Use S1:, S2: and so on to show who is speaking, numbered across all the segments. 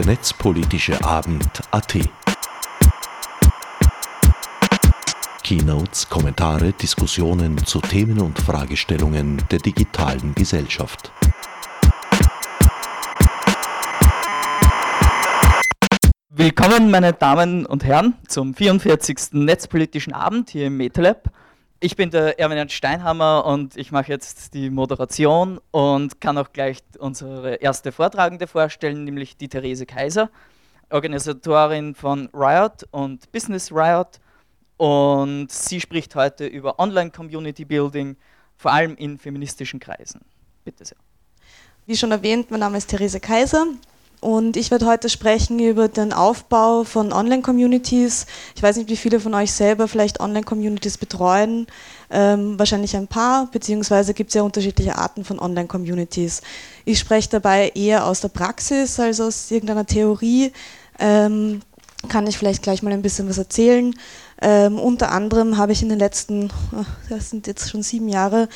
S1: der netzpolitische Abend AT. Keynotes, Kommentare, Diskussionen zu Themen und Fragestellungen der digitalen Gesellschaft.
S2: Willkommen, meine Damen und Herren, zum 44. Netzpolitischen Abend hier im MetaLab. Ich bin der Erwin Steinhammer und ich mache jetzt die Moderation und kann auch gleich unsere erste Vortragende vorstellen, nämlich die Therese Kaiser, Organisatorin von Riot und Business Riot und sie spricht heute über Online-Community Building, vor allem in feministischen Kreisen. Bitte sehr.
S3: Wie schon erwähnt, mein Name ist Therese Kaiser und ich werde heute sprechen über den Aufbau von Online-Communities. Ich weiß nicht, wie viele von euch selber vielleicht Online-Communities betreuen. Ähm, wahrscheinlich ein paar, beziehungsweise gibt es ja unterschiedliche Arten von Online-Communities. Ich spreche dabei eher aus der Praxis als aus irgendeiner Theorie. Ähm, kann ich vielleicht gleich mal ein bisschen was erzählen. Ähm, unter anderem habe ich in den letzten, das sind jetzt schon sieben Jahre,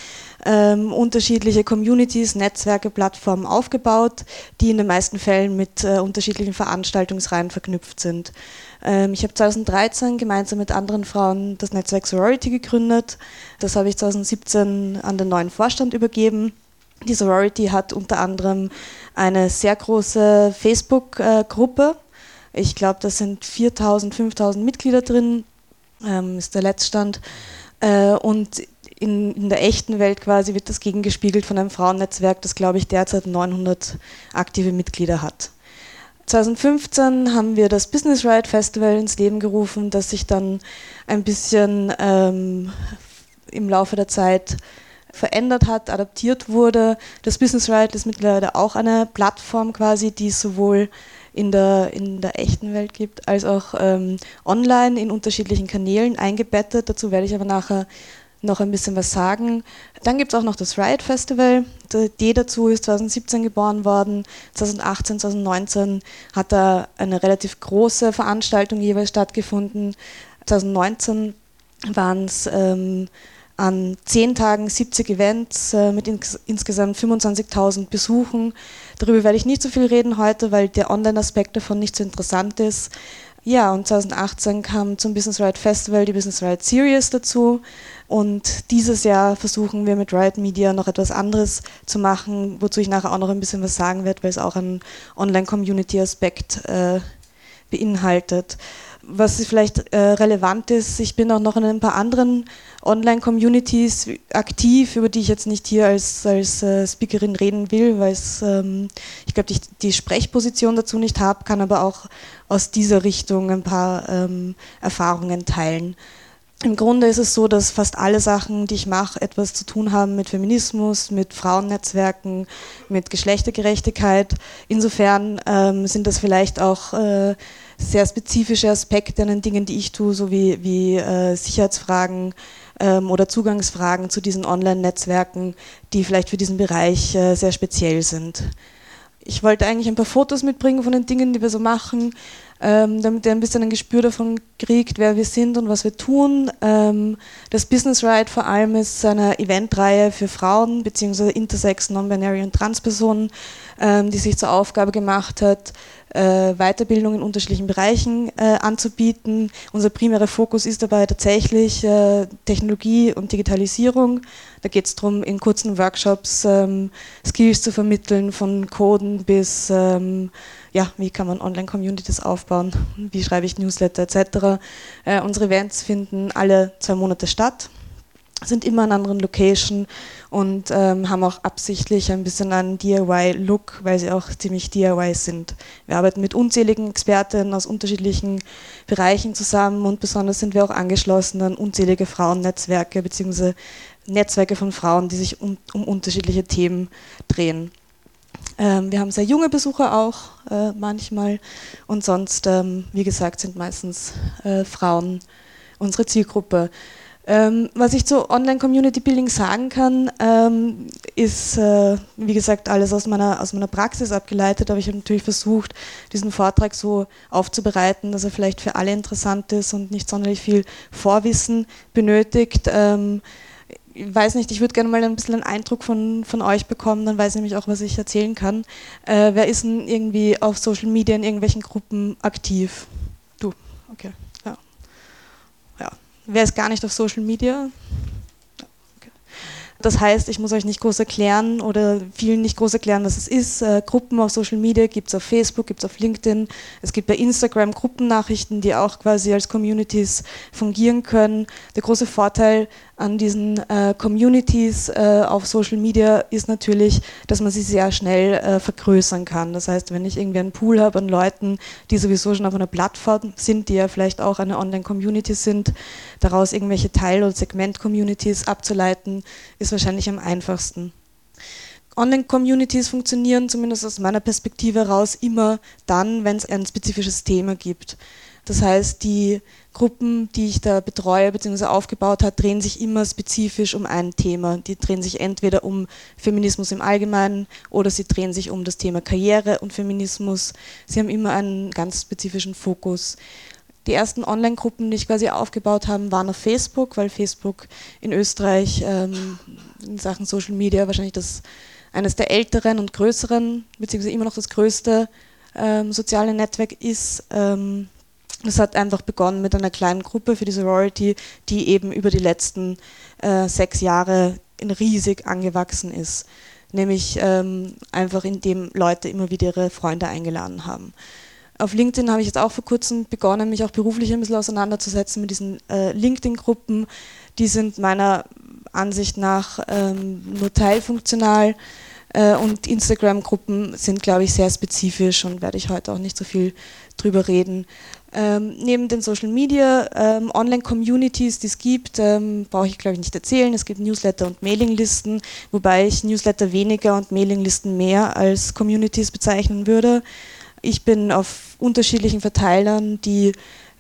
S3: ähm, unterschiedliche Communities, Netzwerke, Plattformen aufgebaut, die in den meisten Fällen mit äh, unterschiedlichen Veranstaltungsreihen verknüpft sind. Ähm, ich habe 2013 gemeinsam mit anderen Frauen das Netzwerk Sorority gegründet. Das habe ich 2017 an den neuen Vorstand übergeben. Die Sorority hat unter anderem eine sehr große Facebook-Gruppe. Äh, ich glaube, da sind 4000, 5000 Mitglieder drin ähm, ist der Letztstand. Äh, und in, in, der echten Welt quasi wird das gegengespiegelt von einem Frauennetzwerk, das glaube ich derzeit 900 aktive Mitglieder hat. 2015 haben wir das Business Ride Festival ins Leben gerufen, das sich dann ein bisschen ähm, im Laufe der Zeit verändert hat, adaptiert wurde. Das Business Ride ist mittlerweile auch eine Plattform quasi, die sowohl in der, in der echten Welt gibt, als auch ähm, online in unterschiedlichen Kanälen eingebettet. Dazu werde ich aber nachher noch ein bisschen was sagen. Dann gibt es auch noch das Riot Festival. Die Idee dazu ist 2017 geboren worden. 2018, 2019 hat da eine relativ große Veranstaltung jeweils stattgefunden. 2019 waren es ähm, an zehn Tagen 70 Events äh, mit ins insgesamt 25.000 Besuchen. Darüber werde ich nicht so viel reden heute, weil der Online-Aspekt davon nicht so interessant ist. Ja, und 2018 kam zum Business Riot Festival die Business Riot Series dazu. Und dieses Jahr versuchen wir mit Riot Media noch etwas anderes zu machen, wozu ich nachher auch noch ein bisschen was sagen werde, weil es auch einen Online-Community-Aspekt äh, beinhaltet was vielleicht äh, relevant ist, ich bin auch noch in ein paar anderen Online-Communities aktiv, über die ich jetzt nicht hier als, als äh, Speakerin reden will, weil ähm, ich glaube, ich die Sprechposition dazu nicht habe, kann aber auch aus dieser Richtung ein paar ähm, Erfahrungen teilen. Im Grunde ist es so, dass fast alle Sachen, die ich mache, etwas zu tun haben mit Feminismus, mit Frauennetzwerken, mit Geschlechtergerechtigkeit. Insofern ähm, sind das vielleicht auch äh, sehr spezifische Aspekte an den Dingen, die ich tue, so wie, wie äh, Sicherheitsfragen ähm, oder Zugangsfragen zu diesen Online-Netzwerken, die vielleicht für diesen Bereich äh, sehr speziell sind. Ich wollte eigentlich ein paar Fotos mitbringen von den Dingen, die wir so machen, ähm, damit ihr ein bisschen ein Gespür davon kriegt, wer wir sind und was wir tun. Ähm, das Business Ride vor allem ist eine Eventreihe für Frauen bzw. Intersex, Non-Binary und Transpersonen, ähm, die sich zur Aufgabe gemacht hat, äh, Weiterbildung in unterschiedlichen Bereichen äh, anzubieten. Unser primärer Fokus ist dabei tatsächlich äh, Technologie und Digitalisierung. Da geht es darum, in kurzen Workshops ähm, Skills zu vermitteln, von Coden bis ähm, ja, wie kann man Online-Communities aufbauen, wie schreibe ich Newsletter etc. Äh, unsere Events finden alle zwei Monate statt sind immer in anderen Location und ähm, haben auch absichtlich ein bisschen einen DIY-Look, weil sie auch ziemlich DIY sind. Wir arbeiten mit unzähligen Expertinnen aus unterschiedlichen Bereichen zusammen und besonders sind wir auch angeschlossen an unzählige Frauennetzwerke bzw. Netzwerke von Frauen, die sich um, um unterschiedliche Themen drehen. Ähm, wir haben sehr junge Besucher auch äh, manchmal und sonst, ähm, wie gesagt, sind meistens äh, Frauen unsere Zielgruppe. Ähm, was ich zu Online-Community Building sagen kann, ähm, ist, äh, wie gesagt, alles aus meiner, aus meiner Praxis abgeleitet, aber ich habe natürlich versucht, diesen Vortrag so aufzubereiten, dass er vielleicht für alle interessant ist und nicht sonderlich viel Vorwissen benötigt. Ähm, ich weiß nicht, ich würde gerne mal ein bisschen einen Eindruck von, von euch bekommen, dann weiß ich nämlich auch, was ich erzählen kann. Äh, wer ist denn irgendwie auf Social Media in irgendwelchen Gruppen aktiv? Du, okay. Ja. ja. Wer ist gar nicht auf Social Media? Das heißt, ich muss euch nicht groß erklären oder vielen nicht groß erklären, was es ist. Äh, Gruppen auf Social Media gibt es auf Facebook, gibt es auf LinkedIn. Es gibt bei Instagram Gruppennachrichten, die auch quasi als Communities fungieren können. Der große Vorteil an diesen äh, Communities äh, auf Social Media ist natürlich, dass man sie sehr schnell äh, vergrößern kann. Das heißt, wenn ich irgendwie einen Pool habe an Leuten, die sowieso schon auf einer Plattform sind, die ja vielleicht auch eine Online-Community sind, daraus irgendwelche Teil- oder Segment-Communities abzuleiten, ist wahrscheinlich am einfachsten. Online-Communities funktionieren zumindest aus meiner Perspektive heraus immer dann, wenn es ein spezifisches Thema gibt. Das heißt, die Gruppen, die ich da betreue bzw. aufgebaut habe, drehen sich immer spezifisch um ein Thema. Die drehen sich entweder um Feminismus im Allgemeinen oder sie drehen sich um das Thema Karriere und Feminismus. Sie haben immer einen ganz spezifischen Fokus. Die ersten Online-Gruppen, die ich quasi aufgebaut habe, waren auf Facebook, weil Facebook in Österreich ähm, in Sachen Social Media wahrscheinlich das eines der älteren und größeren, beziehungsweise immer noch das größte ähm, soziale Netzwerk ist. Ähm, das hat einfach begonnen mit einer kleinen Gruppe für die Sorority, die eben über die letzten äh, sechs Jahre riesig angewachsen ist. Nämlich ähm, einfach indem Leute immer wieder ihre Freunde eingeladen haben. Auf LinkedIn habe ich jetzt auch vor kurzem begonnen, mich auch beruflich ein bisschen auseinanderzusetzen mit diesen äh, LinkedIn-Gruppen. Die sind meiner Ansicht nach ähm, nur teilfunktional und Instagram-Gruppen sind, glaube ich, sehr spezifisch und werde ich heute auch nicht so viel drüber reden. Ähm, neben den Social Media, ähm, Online-Communities, die es gibt, ähm, brauche ich glaube ich nicht erzählen. Es gibt Newsletter und Mailinglisten, wobei ich Newsletter weniger und Mailinglisten mehr als Communities bezeichnen würde. Ich bin auf unterschiedlichen Verteilern, die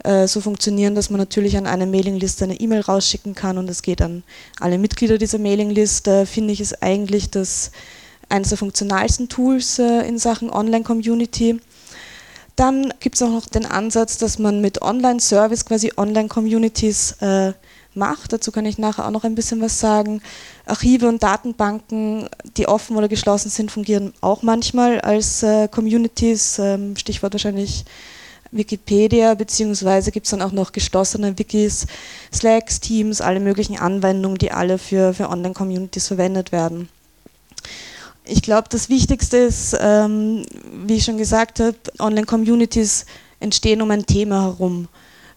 S3: äh, so funktionieren, dass man natürlich an eine Mailingliste eine E-Mail rausschicken kann und es geht an alle Mitglieder dieser Mailingliste. Finde ich es eigentlich das eines der funktionalsten Tools äh, in Sachen Online-Community. Dann gibt es auch noch den Ansatz, dass man mit Online-Service quasi Online-Communities äh, macht. Dazu kann ich nachher auch noch ein bisschen was sagen. Archive und Datenbanken, die offen oder geschlossen sind, fungieren auch manchmal als äh, Communities. Ähm, Stichwort wahrscheinlich Wikipedia, beziehungsweise gibt es dann auch noch geschlossene Wikis, Slacks, Teams, alle möglichen Anwendungen, die alle für, für Online-Communities verwendet werden ich glaube, das Wichtigste ist, ähm, wie ich schon gesagt habe, Online-Communities entstehen um ein Thema herum.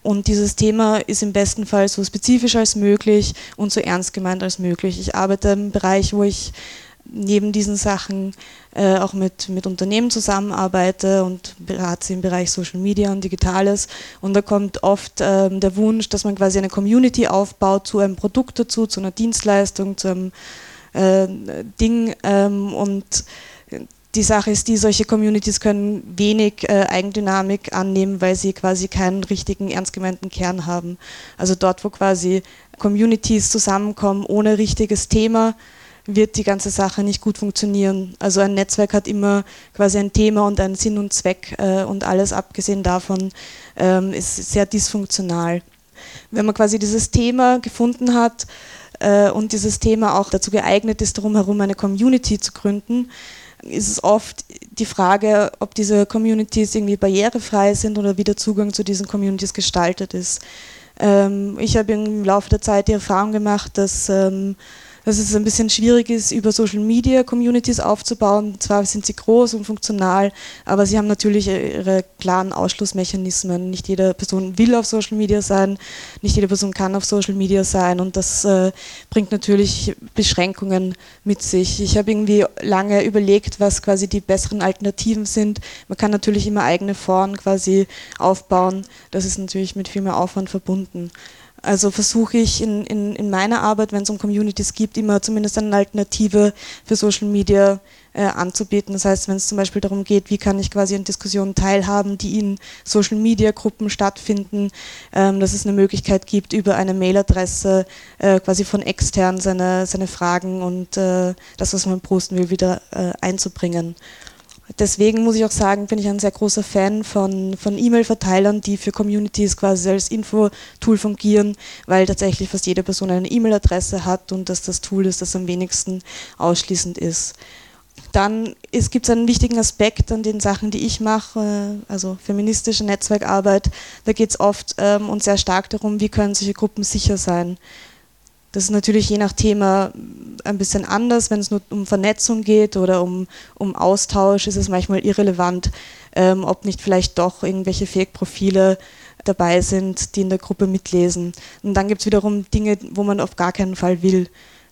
S3: Und dieses Thema ist im besten Fall so spezifisch als möglich und so ernst gemeint als möglich. Ich arbeite im Bereich, wo ich neben diesen Sachen äh, auch mit, mit Unternehmen zusammenarbeite und berate sie im Bereich Social Media und Digitales. Und da kommt oft ähm, der Wunsch, dass man quasi eine Community aufbaut zu einem Produkt dazu, zu einer Dienstleistung, zu einem äh, Ding ähm, und die Sache ist die, solche Communities können wenig äh, Eigendynamik annehmen, weil sie quasi keinen richtigen, ernst gemeinten Kern haben. Also dort, wo quasi Communities zusammenkommen ohne richtiges Thema, wird die ganze Sache nicht gut funktionieren. Also ein Netzwerk hat immer quasi ein Thema und einen Sinn und Zweck äh, und alles abgesehen davon ähm, ist sehr dysfunktional. Wenn man quasi dieses Thema gefunden hat, äh, und dieses Thema auch dazu geeignet ist, darum herum eine Community zu gründen, ist es oft die Frage, ob diese Communities irgendwie barrierefrei sind oder wie der Zugang zu diesen Communities gestaltet ist. Ähm, ich habe im Laufe der Zeit die Erfahrung gemacht, dass ähm, dass es ein bisschen schwierig ist, über Social Media Communities aufzubauen. Zwar sind sie groß und funktional, aber sie haben natürlich ihre klaren Ausschlussmechanismen. Nicht jede Person will auf Social Media sein, nicht jede Person kann auf Social Media sein und das äh, bringt natürlich Beschränkungen mit sich. Ich habe irgendwie lange überlegt, was quasi die besseren Alternativen sind. Man kann natürlich immer eigene Foren quasi aufbauen. Das ist natürlich mit viel mehr Aufwand verbunden. Also versuche ich in, in, in meiner Arbeit, wenn es um Communities gibt, immer zumindest eine Alternative für Social Media äh, anzubieten. Das heißt, wenn es zum Beispiel darum geht, wie kann ich quasi an Diskussionen teilhaben, die in Social Media Gruppen stattfinden, ähm, dass es eine Möglichkeit gibt, über eine Mailadresse äh, quasi von extern seine, seine Fragen und äh, das, was man posten will, wieder äh, einzubringen. Deswegen muss ich auch sagen, bin ich ein sehr großer Fan von, von E-Mail-Verteilern, die für Communities quasi als Info-Tool fungieren, weil tatsächlich fast jede Person eine E-Mail-Adresse hat und dass das Tool ist, das am wenigsten ausschließend ist. Dann gibt es einen wichtigen Aspekt an den Sachen, die ich mache, also feministische Netzwerkarbeit. Da geht es oft ähm, und sehr stark darum, wie können solche Gruppen sicher sein. Das ist natürlich je nach Thema ein bisschen anders. Wenn es nur um Vernetzung geht oder um, um Austausch, ist es manchmal irrelevant, ähm, ob nicht vielleicht doch irgendwelche Fake-Profile dabei sind, die in der Gruppe mitlesen. Und dann gibt es wiederum Dinge, wo man auf gar keinen Fall will,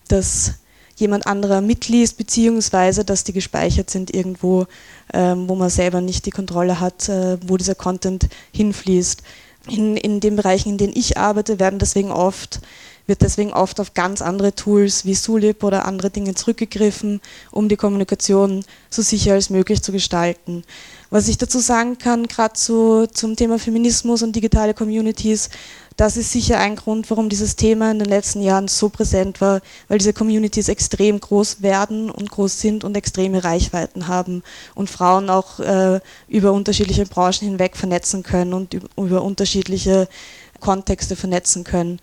S3: dass jemand anderer mitliest, beziehungsweise dass die gespeichert sind irgendwo, ähm, wo man selber nicht die Kontrolle hat, äh, wo dieser Content hinfließt. In, in den Bereichen, in denen ich arbeite, werden deswegen oft wird deswegen oft auf ganz andere Tools wie Sulip oder andere Dinge zurückgegriffen, um die Kommunikation so sicher als möglich zu gestalten. Was ich dazu sagen kann, gerade zu, zum Thema Feminismus und digitale Communities, das ist sicher ein Grund, warum dieses Thema in den letzten Jahren so präsent war, weil diese Communities extrem groß werden und groß sind und extreme Reichweiten haben und Frauen auch äh, über unterschiedliche Branchen hinweg vernetzen können und über, über unterschiedliche Kontexte vernetzen können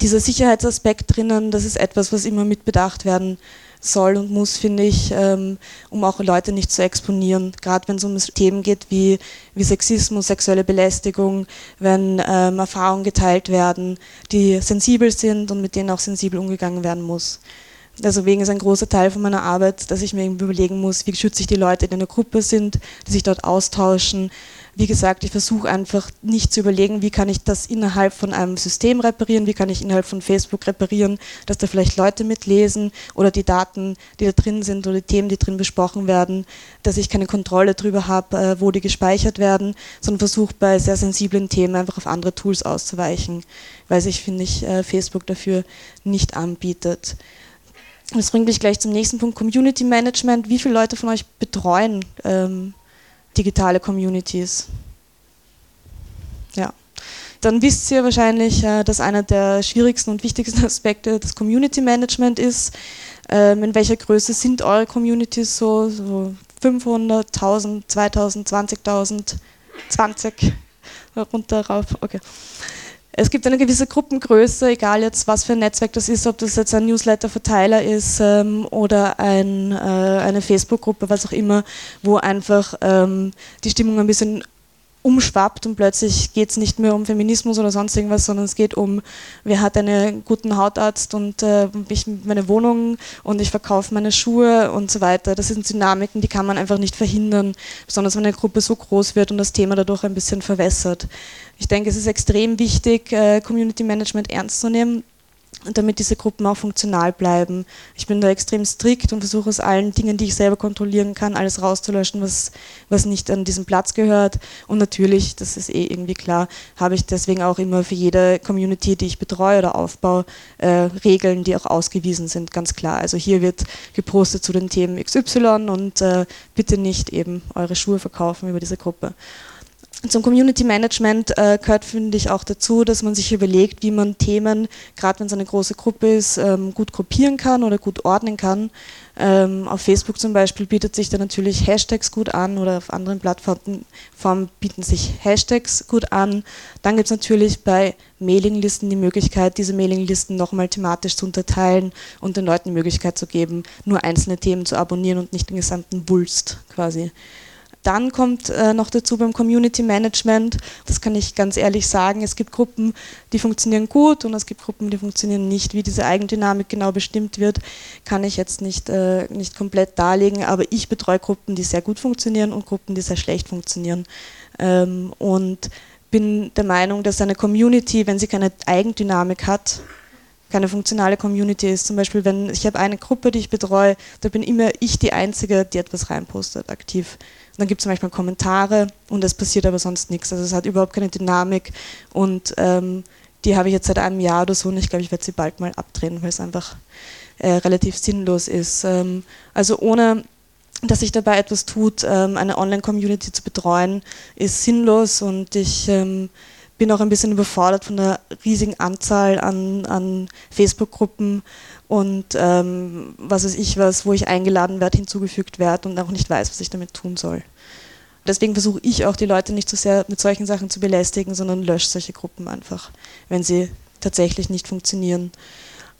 S3: dieser Sicherheitsaspekt drinnen, das ist etwas, was immer mit bedacht werden soll und muss, finde ich, ähm, um auch Leute nicht zu exponieren. Gerade wenn es um Themen geht wie, wie Sexismus, sexuelle Belästigung, wenn ähm, Erfahrungen geteilt werden, die sensibel sind und mit denen auch sensibel umgegangen werden muss. Deswegen ist ein großer Teil von meiner Arbeit, dass ich mir überlegen muss, wie schütze ich die Leute, die in einer Gruppe sind, die sich dort austauschen, wie gesagt, ich versuche einfach nicht zu überlegen, wie kann ich das innerhalb von einem System reparieren, wie kann ich innerhalb von Facebook reparieren, dass da vielleicht Leute mitlesen oder die Daten, die da drin sind oder die Themen, die drin besprochen werden, dass ich keine Kontrolle darüber habe, äh, wo die gespeichert werden, sondern versuche bei sehr sensiblen Themen einfach auf andere Tools auszuweichen, weil sich, finde ich, äh, Facebook dafür nicht anbietet. Das bringt mich gleich zum nächsten Punkt, Community Management. Wie viele Leute von euch betreuen ähm, digitale Communities. Ja. Dann wisst ihr wahrscheinlich, äh, dass einer der schwierigsten und wichtigsten Aspekte das Community Management ist. Ähm, in welcher Größe sind eure Communities so? so 500, 1000, 2000, 20.000, 20 runter rauf. Okay. Es gibt eine gewisse Gruppengröße, egal jetzt was für ein Netzwerk das ist, ob das jetzt ein Newsletter-Verteiler ist ähm, oder ein, äh, eine Facebook-Gruppe, was auch immer, wo einfach ähm, die Stimmung ein bisschen umschwappt und plötzlich geht es nicht mehr um Feminismus oder sonst irgendwas, sondern es geht um, wer hat einen guten Hautarzt und äh, ich meine Wohnung und ich verkaufe meine Schuhe und so weiter. Das sind Dynamiken, die kann man einfach nicht verhindern, besonders wenn eine Gruppe so groß wird und das Thema dadurch ein bisschen verwässert. Ich denke, es ist extrem wichtig, äh, Community Management ernst zu nehmen damit diese Gruppen auch funktional bleiben. Ich bin da extrem strikt und versuche aus allen Dingen, die ich selber kontrollieren kann, alles rauszulöschen, was, was nicht an diesen Platz gehört. Und natürlich, das ist eh irgendwie klar, habe ich deswegen auch immer für jede Community, die ich betreue oder aufbaue, äh, Regeln, die auch ausgewiesen sind, ganz klar. Also hier wird gepostet zu den Themen XY und äh, bitte nicht eben eure Schuhe verkaufen über diese Gruppe. Zum Community Management äh, gehört, finde ich, auch dazu, dass man sich überlegt, wie man Themen, gerade wenn es eine große Gruppe ist, ähm, gut gruppieren kann oder gut ordnen kann. Ähm, auf Facebook zum Beispiel bietet sich da natürlich Hashtags gut an oder auf anderen Plattformen bieten sich Hashtags gut an. Dann gibt es natürlich bei Mailinglisten die Möglichkeit, diese Mailinglisten nochmal thematisch zu unterteilen und den Leuten die Möglichkeit zu geben, nur einzelne Themen zu abonnieren und nicht den gesamten Wulst quasi. Dann kommt äh, noch dazu beim Community Management, das kann ich ganz ehrlich sagen, es gibt Gruppen, die funktionieren gut und es gibt Gruppen, die funktionieren nicht. Wie diese Eigendynamik genau bestimmt wird, kann ich jetzt nicht, äh, nicht komplett darlegen, aber ich betreue Gruppen, die sehr gut funktionieren und Gruppen, die sehr schlecht funktionieren. Ähm, und bin der Meinung, dass eine Community, wenn sie keine Eigendynamik hat, keine funktionale Community ist. Zum Beispiel, wenn ich habe eine Gruppe, die ich betreue, da bin immer ich die Einzige, die etwas reinpostet, aktiv dann gibt es manchmal Kommentare und es passiert aber sonst nichts. Also es hat überhaupt keine Dynamik und ähm, die habe ich jetzt seit einem Jahr oder so und ich glaube, ich werde sie bald mal abdrehen, weil es einfach äh, relativ sinnlos ist. Ähm, also ohne dass sich dabei etwas tut, ähm, eine Online-Community zu betreuen, ist sinnlos und ich ähm, bin auch ein bisschen überfordert von der riesigen Anzahl an, an Facebook-Gruppen und ähm, was weiß ich was, wo ich eingeladen werde, hinzugefügt werde und auch nicht weiß, was ich damit tun soll. Deswegen versuche ich auch die Leute nicht so sehr mit solchen Sachen zu belästigen, sondern lösche solche Gruppen einfach, wenn sie tatsächlich nicht funktionieren.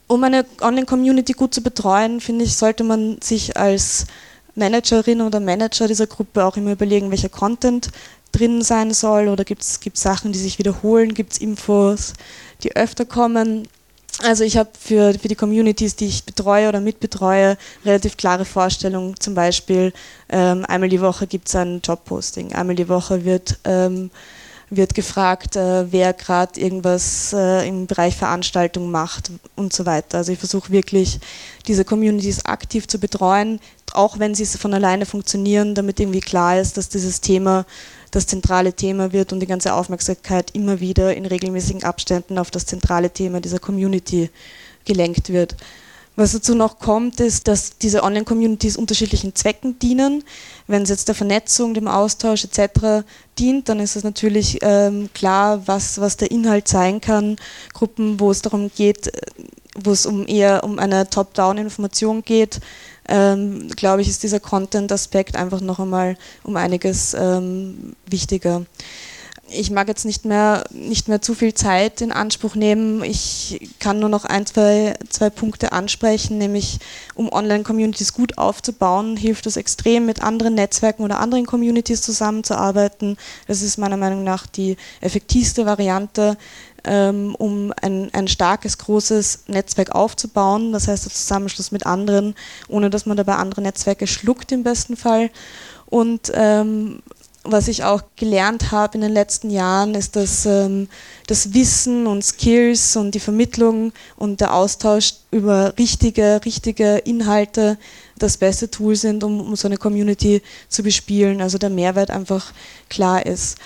S3: Um eine Online-Community gut zu betreuen, finde ich, sollte man sich als Managerin oder Manager dieser Gruppe auch immer überlegen, welcher Content drin sein soll oder gibt es Sachen, die sich wiederholen, gibt es Infos, die öfter kommen. Also ich habe für, für die Communities, die ich betreue oder mitbetreue, relativ klare Vorstellungen. Zum Beispiel ähm, einmal die Woche gibt es ein Jobposting, einmal die Woche wird, ähm, wird gefragt, äh, wer gerade irgendwas äh, im Bereich Veranstaltung macht und so weiter. Also ich versuche wirklich diese Communities aktiv zu betreuen, auch wenn sie von alleine funktionieren, damit irgendwie klar ist, dass dieses Thema das zentrale Thema wird und die ganze Aufmerksamkeit immer wieder in regelmäßigen Abständen auf das zentrale Thema dieser Community gelenkt wird. Was dazu noch kommt, ist, dass diese Online-Communities unterschiedlichen Zwecken dienen. Wenn es jetzt der Vernetzung, dem Austausch etc. dient, dann ist es natürlich ähm, klar, was, was der Inhalt sein kann. Gruppen, wo es darum geht, wo es um eher um eine Top-Down-Information geht, ähm, glaube ich, ist dieser Content-Aspekt einfach noch einmal um einiges ähm, wichtiger. Ich mag jetzt nicht mehr, nicht mehr zu viel Zeit in Anspruch nehmen. Ich kann nur noch ein, zwei, zwei Punkte ansprechen, nämlich um Online-Communities gut aufzubauen, hilft es extrem, mit anderen Netzwerken oder anderen Communities zusammenzuarbeiten. Das ist meiner Meinung nach die effektivste Variante ähm, um ein, ein starkes, großes Netzwerk aufzubauen. Das heißt, der Zusammenschluss mit anderen, ohne dass man dabei andere Netzwerke schluckt im besten Fall. Und ähm, was ich auch gelernt habe in den letzten Jahren, ist, dass ähm, das Wissen und Skills und die Vermittlung und der Austausch über richtige, richtige Inhalte das beste Tool sind, um, um so eine Community zu bespielen. Also der Mehrwert einfach klar ist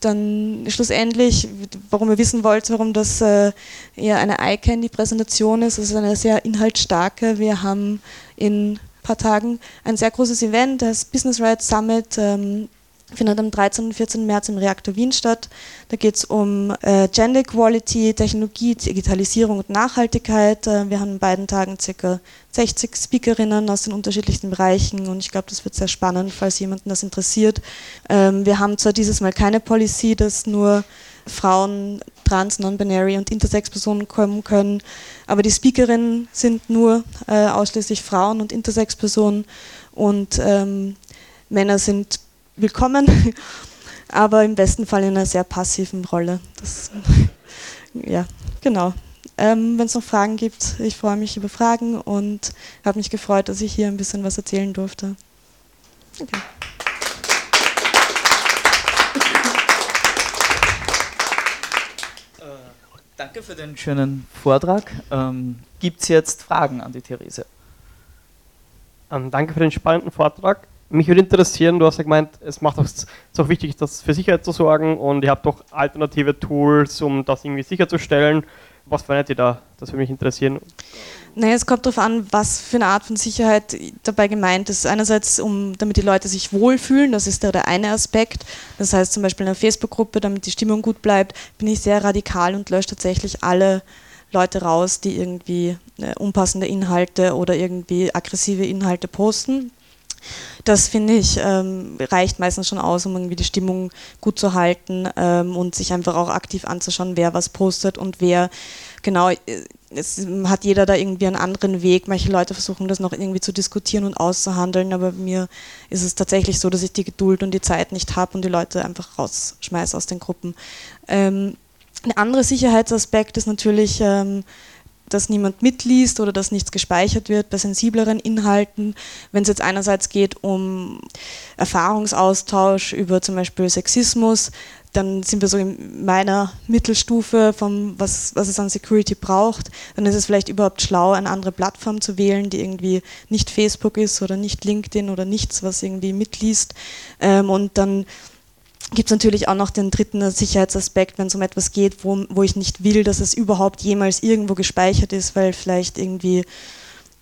S3: dann schlussendlich, warum ihr wissen wollt, warum das äh, eher eine Eye-Candy-Präsentation ist, es ist eine sehr inhaltsstarke. Wir haben in ein paar Tagen ein sehr großes Event, das Business Rights Summit. Findet am 13. und 14. März im Reaktor Wien statt. Da geht es um äh, Gender Equality, Technologie, Digitalisierung und Nachhaltigkeit. Äh, wir haben an beiden Tagen ca. 60 Speakerinnen aus den unterschiedlichsten Bereichen und ich glaube, das wird sehr spannend, falls jemanden das interessiert. Ähm, wir haben zwar dieses Mal keine Policy, dass nur Frauen, Trans, Non-Binary und Intersex-Personen kommen können, aber die Speakerinnen sind nur äh, ausschließlich Frauen und Intersex-Personen und ähm, Männer sind willkommen, aber im besten Fall in einer sehr passiven Rolle. Das, ja, genau. Ähm, Wenn es noch Fragen gibt, ich freue mich über Fragen und habe mich gefreut, dass ich hier ein bisschen was erzählen durfte. Okay.
S2: Äh, danke für den schönen Vortrag. Ähm, Gibt es jetzt Fragen an die Therese?
S4: Ähm, danke für den spannenden Vortrag mich würde interessieren, du hast ja gemeint, es macht auch, ist auch wichtig, das für Sicherheit zu sorgen und ihr habt doch alternative Tools, um das irgendwie sicherzustellen. Was verwendet ihr da? Das würde mich interessieren.
S3: Naja, es kommt darauf an, was für eine Art von Sicherheit dabei gemeint ist. Einerseits, um, damit die Leute sich wohlfühlen, das ist der, der eine Aspekt. Das heißt zum Beispiel in einer Facebook-Gruppe, damit die Stimmung gut bleibt, bin ich sehr radikal und lösche tatsächlich alle Leute raus, die irgendwie äh, unpassende Inhalte oder irgendwie aggressive Inhalte posten. Das finde ich ähm, reicht meistens schon aus, um irgendwie die Stimmung gut zu halten ähm, und sich einfach auch aktiv anzuschauen, wer was postet und wer genau. Äh, es hat jeder da irgendwie einen anderen Weg. Manche Leute versuchen das noch irgendwie zu diskutieren und auszuhandeln, aber mir ist es tatsächlich so, dass ich die Geduld und die Zeit nicht habe und die Leute einfach rausschmeiße aus den Gruppen. Ähm, ein anderer Sicherheitsaspekt ist natürlich, ähm, dass niemand mitliest oder dass nichts gespeichert wird bei sensibleren Inhalten. Wenn es jetzt einerseits geht um Erfahrungsaustausch über zum Beispiel Sexismus, dann sind wir so in meiner Mittelstufe vom, was, was es an Security braucht. Dann ist es vielleicht überhaupt schlau, eine andere Plattform zu wählen, die irgendwie nicht Facebook ist oder nicht LinkedIn oder nichts, was irgendwie mitliest. Ähm, und dann gibt es natürlich auch noch den dritten Sicherheitsaspekt, wenn es um etwas geht, wo, wo ich nicht will, dass es überhaupt jemals irgendwo gespeichert ist, weil vielleicht irgendwie...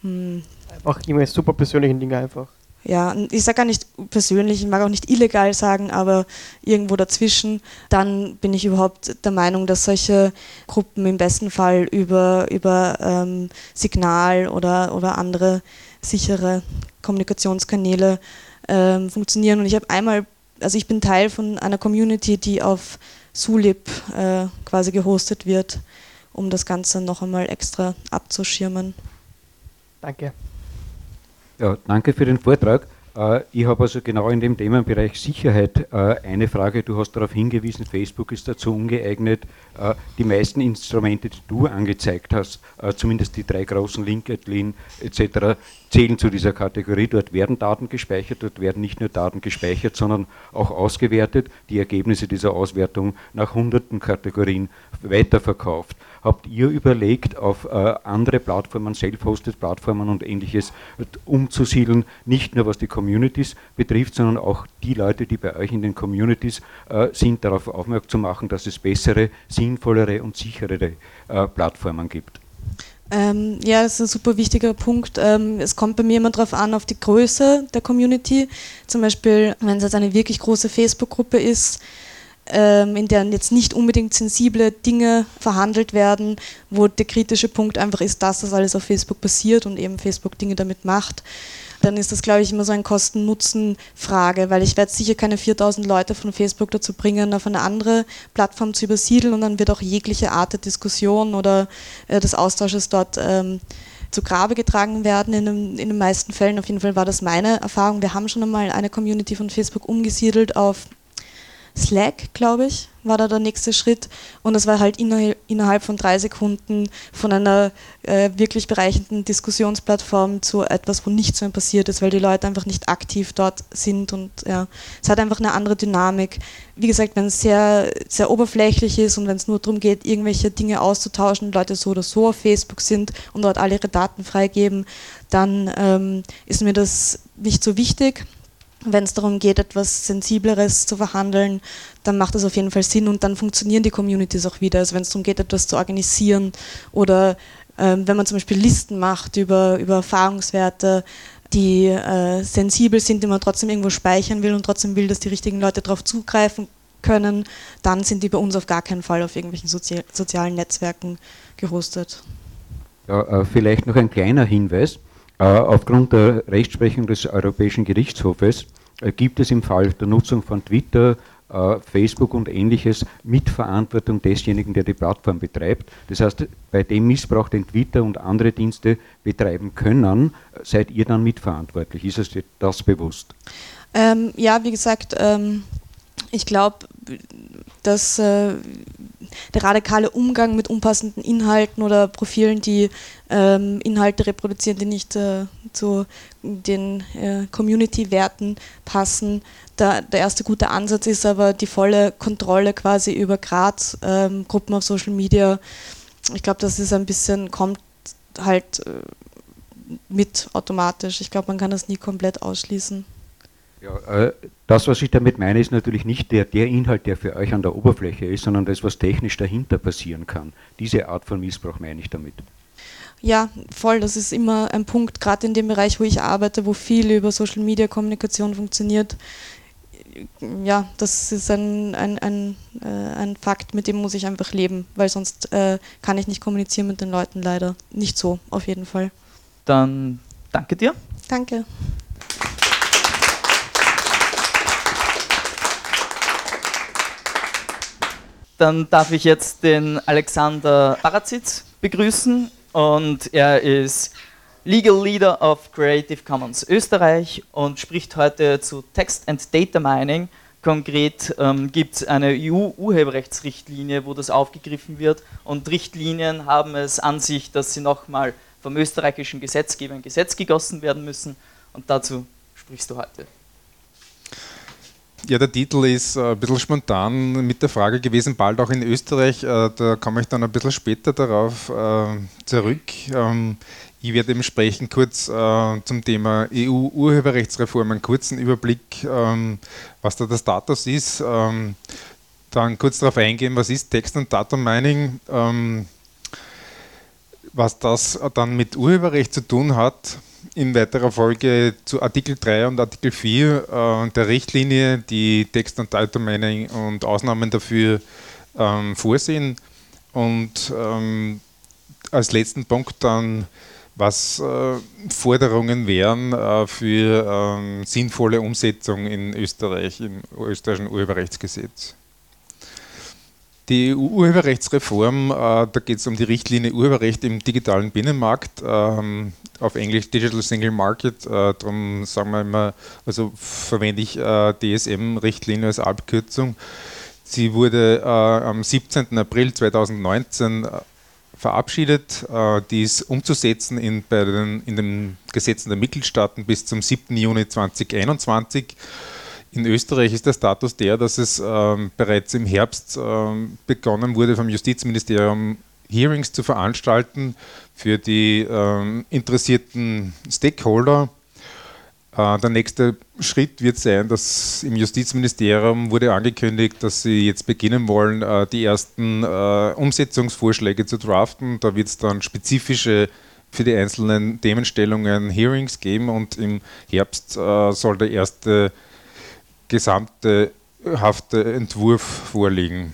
S4: Hm, einfach irgendwelche super persönlichen Dinge einfach.
S3: ja, ich sage gar nicht persönlich, ich mag auch nicht illegal sagen, aber irgendwo dazwischen, dann bin ich überhaupt der Meinung, dass solche Gruppen im besten Fall über, über ähm, Signal oder, oder andere sichere Kommunikationskanäle ähm, funktionieren. Und ich habe einmal, also ich bin Teil von einer Community, die auf Sulip äh, quasi gehostet wird, um das Ganze noch einmal extra abzuschirmen.
S4: Danke.
S5: Ja, danke für den Vortrag. Äh, ich habe also genau in dem Themenbereich Sicherheit äh, eine Frage. Du hast darauf hingewiesen, Facebook ist dazu ungeeignet. Äh, die meisten Instrumente, die du angezeigt hast, zumindest die drei großen, LinkedIn etc., zählen zu dieser Kategorie. Dort werden Daten gespeichert, dort werden nicht nur Daten gespeichert, sondern auch ausgewertet. Die Ergebnisse dieser Auswertung nach hunderten Kategorien weiterverkauft. Habt ihr überlegt, auf äh, andere Plattformen, self-hosted Plattformen und ähnliches umzusiedeln, nicht nur was die Communities betrifft, sondern auch die Leute, die bei euch in den Communities äh, sind, darauf aufmerksam zu machen, dass es bessere, sinnvollere und sicherere äh, Plattformen gibt?
S3: Ähm, ja, das ist ein super wichtiger Punkt. Ähm, es kommt bei mir immer darauf an, auf die Größe der Community. Zum Beispiel, wenn es jetzt eine wirklich große Facebook-Gruppe ist, in der jetzt nicht unbedingt sensible Dinge verhandelt werden, wo der kritische Punkt einfach ist, dass das alles auf Facebook passiert und eben Facebook Dinge damit macht, dann ist das, glaube ich, immer so eine Kosten-Nutzen-Frage, weil ich werde sicher keine 4000 Leute von Facebook dazu bringen, auf eine andere Plattform zu übersiedeln und dann wird auch jegliche Art der Diskussion oder äh, des Austausches dort ähm, zu Grabe getragen werden in, dem, in den meisten Fällen. Auf jeden Fall war das meine Erfahrung. Wir haben schon einmal eine Community von Facebook umgesiedelt auf Slack, glaube ich, war da der nächste Schritt. Und das war halt innerhalb von drei Sekunden von einer äh, wirklich bereichernden Diskussionsplattform zu etwas, wo nichts mehr passiert ist, weil die Leute einfach nicht aktiv dort sind. Und ja, es hat einfach eine andere Dynamik. Wie gesagt, wenn es sehr, sehr oberflächlich ist und wenn es nur darum geht, irgendwelche Dinge auszutauschen, Leute so oder so auf Facebook sind und dort alle ihre Daten freigeben, dann ähm, ist mir das nicht so wichtig wenn es darum geht, etwas Sensibleres zu verhandeln, dann macht das auf jeden Fall Sinn und dann funktionieren die Communities auch wieder. Also wenn es darum geht, etwas zu organisieren oder ähm, wenn man zum Beispiel Listen macht über, über Erfahrungswerte, die äh, sensibel sind, die man trotzdem irgendwo speichern will und trotzdem will, dass die richtigen Leute darauf zugreifen können, dann sind die bei uns auf gar keinen Fall auf irgendwelchen Sozi sozialen Netzwerken gehostet.
S5: Ja, äh, vielleicht noch ein kleiner Hinweis. Äh, aufgrund der Rechtsprechung des Europäischen Gerichtshofes gibt es im Fall der Nutzung von Twitter, äh, Facebook und ähnliches Mitverantwortung desjenigen, der die Plattform betreibt. Das heißt, bei dem Missbrauch, den Twitter und andere Dienste betreiben können, seid ihr dann mitverantwortlich. Ist es das bewusst?
S3: Ähm, ja, wie gesagt, ähm, ich glaube, dass äh, der radikale Umgang mit unpassenden Inhalten oder Profilen, die ähm, Inhalte reproduzieren, die nicht äh, zu den äh, Community-Werten passen, da, der erste gute Ansatz ist aber die volle Kontrolle quasi über Grad-Gruppen ähm, auf Social Media. Ich glaube, das ist ein bisschen, kommt halt äh, mit automatisch. Ich glaube, man kann das nie komplett ausschließen.
S5: Ja, äh, das, was ich damit meine, ist natürlich nicht der, der Inhalt, der für euch an der Oberfläche ist, sondern das, was technisch dahinter passieren kann. Diese Art von Missbrauch meine ich damit.
S3: Ja, voll. Das ist immer ein Punkt, gerade in dem Bereich, wo ich arbeite, wo viel über Social Media Kommunikation funktioniert. Ja, das ist ein, ein, ein, äh, ein Fakt, mit dem muss ich einfach leben, weil sonst äh, kann ich nicht kommunizieren mit den Leuten leider. Nicht so, auf jeden Fall.
S2: Dann danke dir.
S3: Danke.
S2: Dann darf ich jetzt den Alexander Barazitz begrüßen und er ist Legal Leader of Creative Commons Österreich und spricht heute zu Text and Data Mining. Konkret ähm, gibt es eine EU-Urheberrechtsrichtlinie, wo das aufgegriffen wird und Richtlinien haben es an sich, dass sie nochmal vom österreichischen Gesetzgeber in Gesetz gegossen werden müssen und dazu sprichst du heute.
S6: Ja, der Titel ist äh, ein bisschen spontan mit der Frage gewesen, bald auch in Österreich. Äh, da komme ich dann ein bisschen später darauf äh, zurück. Ähm, ich werde eben sprechen kurz zum Thema EU-Urheberrechtsreform, einen kurzen Überblick, ähm, was da der Status ist. Ähm, dann kurz darauf eingehen, was ist Text- und Data Mining, was das dann mit Urheberrecht zu tun hat in weiterer Folge zu Artikel 3 und Artikel 4 äh, der Richtlinie, die Text- und Datendomäne und Ausnahmen dafür ähm, vorsehen. Und ähm, als letzten Punkt dann, was äh, Forderungen wären äh, für ähm, sinnvolle Umsetzung in Österreich, im österreichischen Urheberrechtsgesetz. Die Urheberrechtsreform, äh, da geht es um die Richtlinie Urheberrecht im digitalen Binnenmarkt, ähm, auf Englisch Digital Single Market, äh, darum sagen wir immer, also verwende ich äh, DSM-Richtlinie als Abkürzung. Sie wurde äh, am 17. April 2019 äh, verabschiedet. Äh, die ist umzusetzen in, bei den, in den Gesetzen der Mitgliedstaaten bis zum 7. Juni 2021. In Österreich ist der Status der, dass es ähm, bereits im Herbst ähm, begonnen wurde, vom Justizministerium Hearings zu veranstalten für die ähm, interessierten Stakeholder. Äh, der nächste Schritt wird sein, dass im Justizministerium wurde angekündigt, dass sie jetzt beginnen wollen, äh, die ersten äh, Umsetzungsvorschläge zu draften. Da wird es dann spezifische für die einzelnen Themenstellungen Hearings geben und im Herbst äh, soll der erste gesamte hafte Entwurf vorliegen.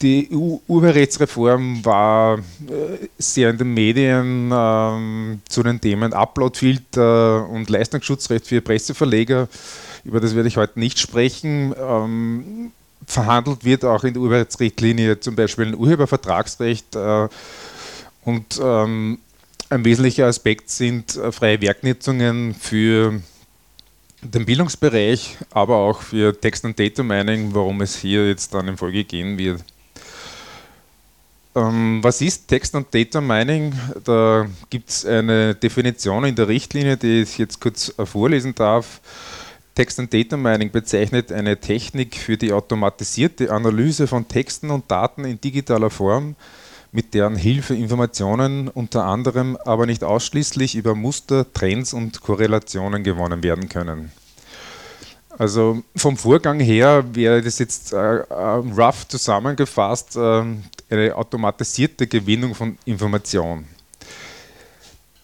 S6: Die EU-Urheberrechtsreform war äh, sehr in den Medien ähm, zu den Themen Uploadfilter und Leistungsschutzrecht für Presseverleger. Über das werde ich heute nicht sprechen. Ähm, verhandelt wird auch in der Urheberrechtsrichtlinie zum Beispiel ein Urhebervertragsrecht. Äh, und ähm, ein wesentlicher Aspekt sind äh, freie Werknutzungen für den Bildungsbereich, aber auch für Text- und Data Mining, worum es hier jetzt dann in Folge gehen wird. Ähm, was ist Text- und Data Mining? Da gibt es eine Definition in der Richtlinie, die ich jetzt kurz vorlesen darf. Text- und Data Mining bezeichnet eine Technik für die automatisierte Analyse von Texten und Daten in digitaler Form, mit deren Hilfe Informationen unter anderem, aber nicht ausschließlich über Muster, Trends und Korrelationen gewonnen werden können. Also vom Vorgang her wäre das jetzt äh, äh, rough zusammengefasst äh, eine automatisierte Gewinnung von Information.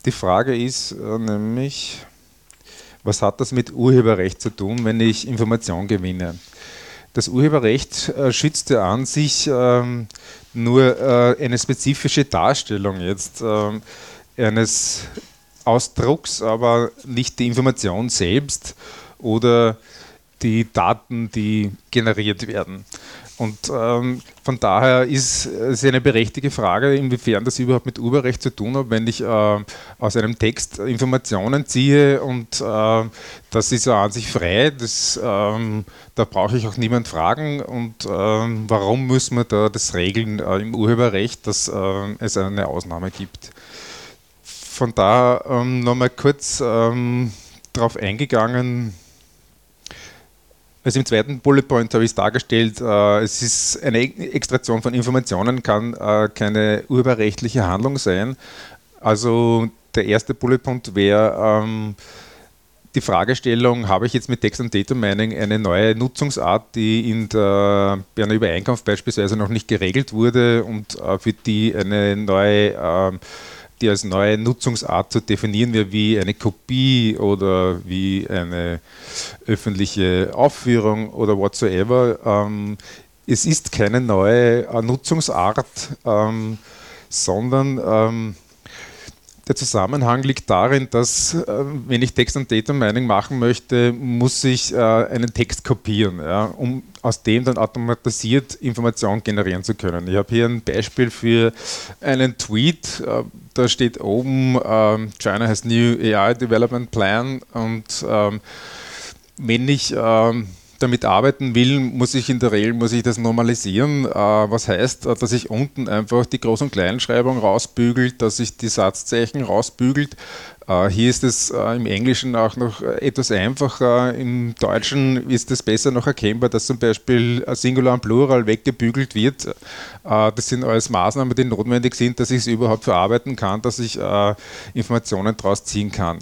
S6: Die Frage ist äh, nämlich, was hat das mit Urheberrecht zu tun, wenn ich Information gewinne? Das Urheberrecht äh, schützt ja an sich ähm, nur äh, eine spezifische Darstellung jetzt ähm, eines Ausdrucks, aber nicht die Information selbst oder die Daten, die generiert werden. Und ähm, von daher ist es eine berechtigte Frage, inwiefern das überhaupt mit Urheberrecht zu tun hat, wenn ich äh, aus einem Text Informationen ziehe und äh, das ist ja an sich frei, das, ähm, da brauche ich auch niemand fragen. Und ähm, warum muss man da das regeln äh, im Urheberrecht, dass äh, es eine Ausnahme gibt? Von daher ähm, nochmal kurz ähm, darauf eingegangen, also im zweiten Bullet Point habe ich es dargestellt, äh, es ist eine Extraktion von Informationen, kann äh, keine urheberrechtliche Handlung sein. Also der erste Bullet Point wäre ähm, die Fragestellung, habe ich jetzt mit Text und Data Mining eine neue Nutzungsart, die in der Berner Übereinkunft beispielsweise noch nicht geregelt wurde und äh, für die eine neue ähm, die als neue Nutzungsart zu definieren wäre, wie eine Kopie oder wie eine öffentliche Aufführung oder whatsoever. Ähm, es ist keine neue äh, Nutzungsart, ähm, sondern ähm, der Zusammenhang liegt darin, dass äh, wenn ich Text- und Data Mining machen möchte, muss ich äh, einen Text kopieren, ja, um aus dem dann automatisiert Informationen generieren zu können. Ich habe hier ein Beispiel für einen Tweet, äh, da steht oben, ähm, China has new AI Development Plan und ähm, wenn ich ähm, damit arbeiten will, muss ich in der Regel muss ich das normalisieren. Äh, was heißt, äh, dass ich unten einfach die Groß- und Kleinschreibung rausbügelt, dass ich die Satzzeichen rausbügelt. Äh, hier ist es im Englischen auch noch etwas einfacher. Im Deutschen ist es besser noch erkennbar, dass zum Beispiel Singular und Plural weggebügelt wird. Das sind alles Maßnahmen, die notwendig sind, dass ich es überhaupt verarbeiten kann, dass ich Informationen daraus ziehen kann.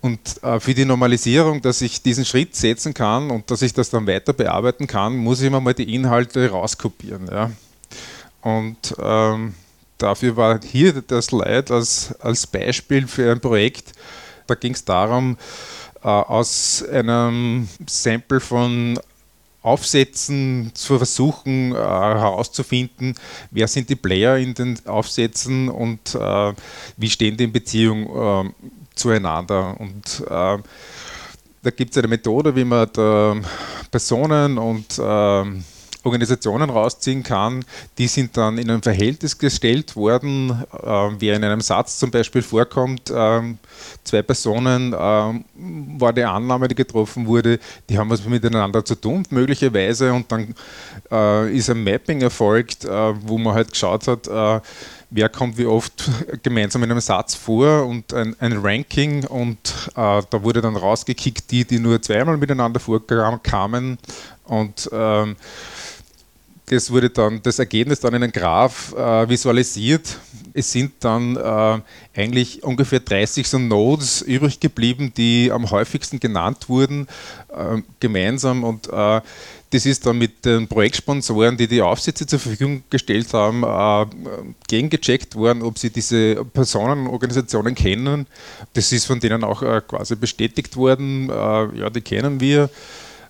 S6: Und äh, für die Normalisierung, dass ich diesen Schritt setzen kann und dass ich das dann weiter bearbeiten kann, muss ich mir mal die Inhalte rauskopieren. Ja. Und ähm, dafür war hier das Slide als, als Beispiel für ein Projekt. Da ging es darum, äh, aus einem Sample von Aufsätzen zu versuchen äh, herauszufinden, wer sind die Player in den Aufsätzen und äh, wie stehen die in Beziehung äh, zueinander. Und äh, da gibt es eine Methode, wie man da Personen und ähm, Organisationen rausziehen kann, die sind dann in ein Verhältnis gestellt worden, äh, wie in einem Satz zum Beispiel vorkommt, äh, zwei Personen, äh, war die Annahme, die getroffen wurde, die haben was miteinander zu tun, möglicherweise, und dann äh, ist ein Mapping erfolgt, äh, wo man halt geschaut hat, äh, wer kommt wie oft gemeinsam in einem Satz vor und ein, ein Ranking und da wurde dann rausgekickt, die, die nur zweimal miteinander vorkamen und ähm, das wurde dann, das Ergebnis dann in einem Graph äh, visualisiert. Es sind dann äh, eigentlich ungefähr 30 so Nodes übrig geblieben, die am häufigsten genannt wurden, äh, gemeinsam. Und äh, das ist dann mit den Projektsponsoren, die die Aufsätze zur Verfügung gestellt haben, äh, gegengecheckt worden, ob sie diese Personen Organisationen kennen. Das ist von denen auch äh, quasi bestätigt worden. ja, die kennen wir.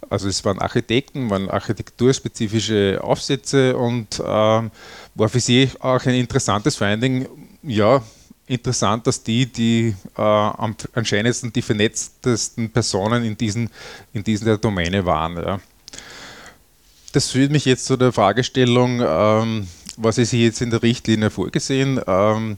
S6: Also es waren Architekten, waren architekturspezifische Aufsätze und äh, war für sie auch ein interessantes Finding. Ja, interessant, dass die, die äh, am anscheinendsten die vernetztesten Personen in, diesen, in dieser Domäne waren. Ja. Das führt mich jetzt zu der Fragestellung, ähm, was ist hier jetzt in der Richtlinie vorgesehen? Ähm,